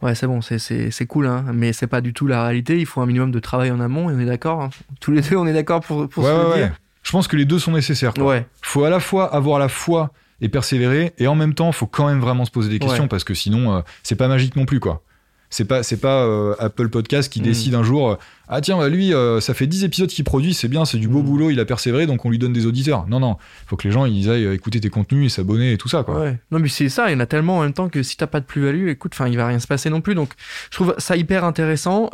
Ouais c'est bon, c'est cool hein, mais c'est pas du tout la réalité. Il faut un minimum de travail en amont et on est d'accord. Hein. Tous les deux on est d'accord pour, pour se dire. Je pense que les deux sont nécessaires. Quoi. Ouais. Faut à la fois avoir la foi et persévérer et en même temps faut quand même vraiment se poser des questions parce que sinon c'est pas magique non plus quoi. C'est pas, c'est pas euh, Apple Podcast qui mm. décide un jour, euh, ah tiens, bah, lui, euh, ça fait 10 épisodes qu'il produit, c'est bien, c'est du beau mm. boulot, il a persévéré, donc on lui donne des auditeurs. Non, non, faut que les gens ils aillent écouter tes contenus et s'abonner et tout ça, quoi. Non, mais c'est ça, il y en a tellement en même temps que si t'as pas de plus-value, écoute, enfin, il va rien se passer non plus. Donc, je trouve ça hyper intéressant.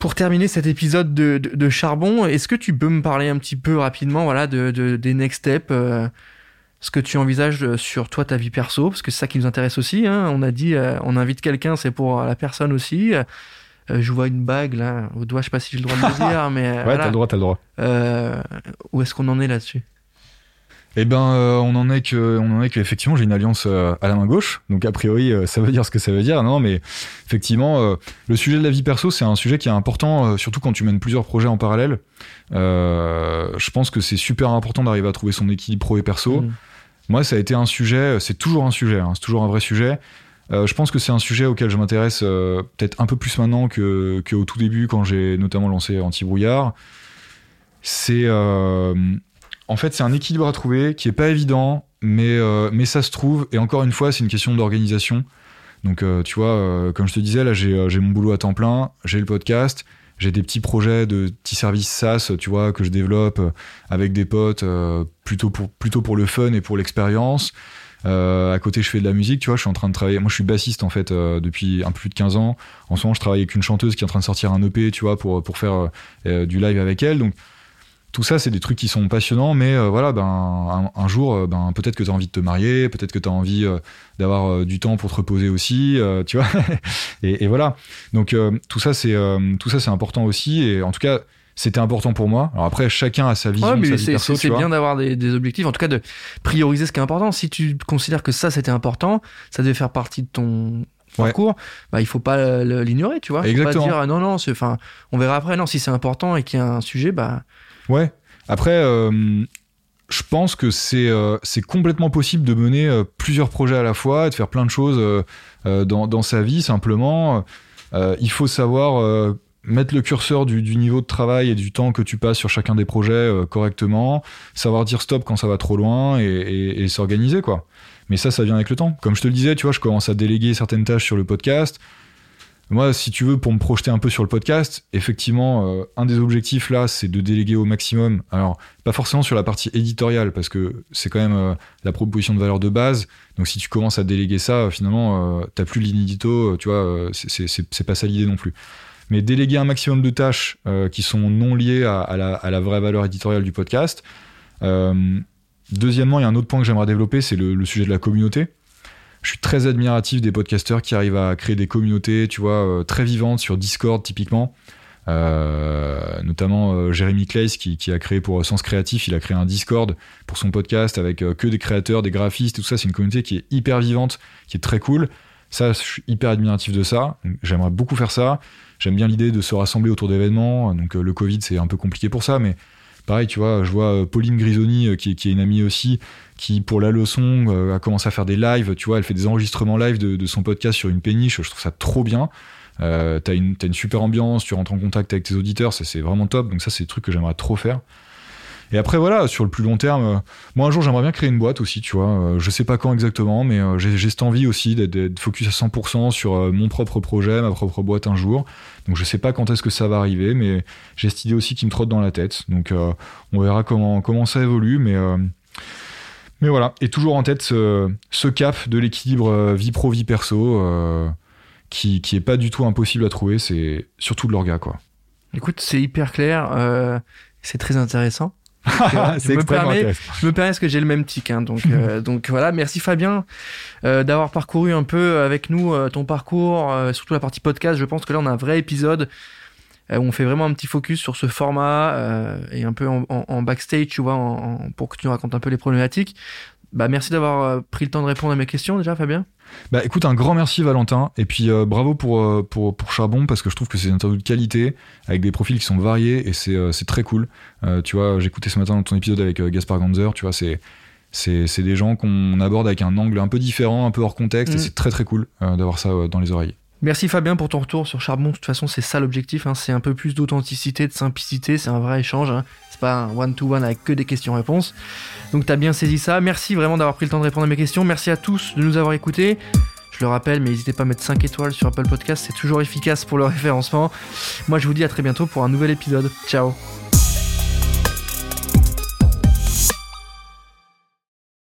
pour terminer cet épisode de, Charbon, est-ce que tu peux me parler un petit peu rapidement, voilà, de, des next steps ce que tu envisages euh, sur toi, ta vie perso, parce que c'est ça qui nous intéresse aussi. Hein. On a dit, euh, on invite quelqu'un, c'est pour la personne aussi. Euh, je vois une bague là au doigt, je sais pas si j'ai le droit de le dire, mais. ouais, t'as le droit, t'as le droit. où est-ce qu'on en est là-dessus? Eh ben, on en est que, on en est que effectivement, j'ai une alliance à la main gauche. Donc a priori, ça veut dire ce que ça veut dire. Non, mais effectivement, le sujet de la vie perso, c'est un sujet qui est important, surtout quand tu mènes plusieurs projets en parallèle. je pense que c'est super important d'arriver à trouver son équilibre pro et perso. Mmh. Moi, ça a été un sujet, c'est toujours un sujet, hein, c'est toujours un vrai sujet. Euh, je pense que c'est un sujet auquel je m'intéresse euh, peut-être un peu plus maintenant que, au tout début, quand j'ai notamment lancé Anti-Brouillard. C'est. Euh, en fait, c'est un équilibre à trouver qui est pas évident, mais, mais ça se trouve. Et encore une fois, c'est une question d'organisation. Donc, tu vois, comme je te disais, là, j'ai mon boulot à temps plein, j'ai le podcast, j'ai des petits projets de petits services SaaS, tu vois, que je développe euh, avec des potes, euh, plutôt pour plutôt pour le fun et pour l'expérience. Euh, à côté, je fais de la musique, tu vois, je suis en train de travailler. Moi, je suis bassiste en fait depuis un peu plus de 15 ans. En ce moment, je travaille avec une chanteuse qui est en train de sortir un EP, tu vois, pour pour faire du live avec elle. Donc, tout ça, c'est des trucs qui sont passionnants, mais euh, voilà, ben, un, jour, euh, ben, peut-être que tu as envie de te marier, peut-être que tu as envie euh, d'avoir du temps pour te reposer aussi, tu vois. et, voilà. Donc, tout ça, c'est tout ça, c'est important aussi. Et en tout cas, c'était important pour moi. Alors après, chacun a sa vision. mais c'est bien d'avoir des, objectifs, en tout cas de prioriser ce qui est important. Si tu considères que ça, c'était important, ça devait faire partie de ton parcours, bah, il faut pas l'ignorer, tu vois. Faut Exactement. pas dire, ah, non, non, enfin, on verra après. Non, si c'est important et qu'il y a un sujet, bah Ouais. Après, euh, je pense que c'est euh, c'est complètement possible de mener euh, plusieurs projets à la fois, de faire plein de choses dans, dans, sa vie simplement. il faut savoir mettre le curseur du, du, niveau de travail et du temps que tu passes sur chacun des projets correctement, savoir dire stop quand ça va trop loin et, et, et s'organiser quoi. Mais ça, ça vient avec le temps. Comme je te le disais, tu vois, je commence à déléguer certaines tâches sur le podcast. Moi, si tu veux, pour me projeter un peu sur le podcast, effectivement, euh, un des objectifs là, c'est de déléguer au maximum. Alors, pas forcément sur la partie éditoriale, parce que c'est quand même euh, la proposition de valeur de base. Donc, si tu commences à déléguer ça, euh, finalement, t'as plus l'inédito, tu vois, c'est pas ça l'idée non plus. Mais déléguer un maximum de tâches qui sont non liées à, la, vraie valeur éditoriale du podcast. deuxièmement, il y a un autre point que j'aimerais développer, c'est le sujet de la communauté je suis très admiratif des podcasteurs qui arrivent à créer des communautés, tu vois, euh, très vivantes sur Discord typiquement. Euh, notamment euh, Jérémy Claes qui, a créé pour Sens Créatif, il a créé un Discord pour son podcast avec que des créateurs, des graphistes, tout ça. C'est une communauté qui est hyper vivante, qui est très cool. Ça, je suis hyper admiratif de ça. J'aimerais beaucoup faire ça. J'aime bien l'idée de se rassembler autour d'événements. Donc le Covid, c'est un peu compliqué pour ça, mais pareil, tu vois, je vois Pauline Grisoni, qui, qui, est une amie aussi, qui pour la leçon euh, a commencé à faire des lives, tu vois, elle fait des enregistrements live de, son podcast sur une péniche, je trouve ça trop bien. Euh, t'as une, une super ambiance, tu rentres en contact avec tes auditeurs, c'est vraiment top, donc ça c'est des trucs que j'aimerais trop faire. Et après voilà, sur le plus long terme, euh, moi un jour j'aimerais bien créer une boîte aussi, tu vois, euh, je sais pas quand exactement, mais j'ai cette envie aussi d'être focus à 100% sur mon propre projet, ma propre boîte un jour. Donc je sais pas quand est-ce que ça va arriver, mais j'ai cette idée aussi qui me trotte dans la tête. Donc on verra comment ça évolue, mais Mais voilà, et toujours en tête ce, ce cap de l'équilibre vie pro, vie perso, qui, qui est pas du tout impossible à trouver, c'est surtout de l'orga, quoi. Écoute, c'est hyper clair, c'est très intéressant. c'est extrêmement intéressant. Je me permets parce que j'ai le même tic. Hein, donc, euh, donc voilà, merci Fabien euh, d'avoir parcouru un peu avec nous euh, ton parcours, surtout la partie podcast. Je pense que là, on a un vrai épisode où on fait vraiment un petit focus sur ce format et un peu en, en, backstage, tu vois, en, pour que tu nous racontes un peu les problématiques. Bah, merci d'avoir pris le temps de répondre à mes questions déjà, Fabien. Bah écoute, un grand merci Valentin, et puis euh, bravo pour, euh, pour, pour, Charbon, parce que je trouve que c'est une interview de qualité, avec des profils qui sont variés, et c'est euh, très cool. tu vois, j'écoutais ce matin ton épisode avec Gaspard Ganzer, tu vois, c'est c'est des gens qu'on aborde avec un angle un peu différent, un peu hors contexte, et mm. c'est très très cool d'avoir ça dans les oreilles. Merci Fabien pour ton retour sur Charbon. De toute façon, c'est ça l'objectif. Hein. C'est un peu plus d'authenticité, de simplicité. C'est un vrai échange. Hein. C'est pas un one-to-one avec que des questions-réponses. Donc, t'as bien saisi ça. Merci vraiment d'avoir pris le temps de répondre à mes questions. Merci à tous de nous avoir écoutés. Je le rappelle, mais n'hésitez pas à mettre 5 étoiles sur Apple Podcast. C'est toujours efficace pour le référencement. Moi, je vous dis à très bientôt pour un nouvel épisode. Ciao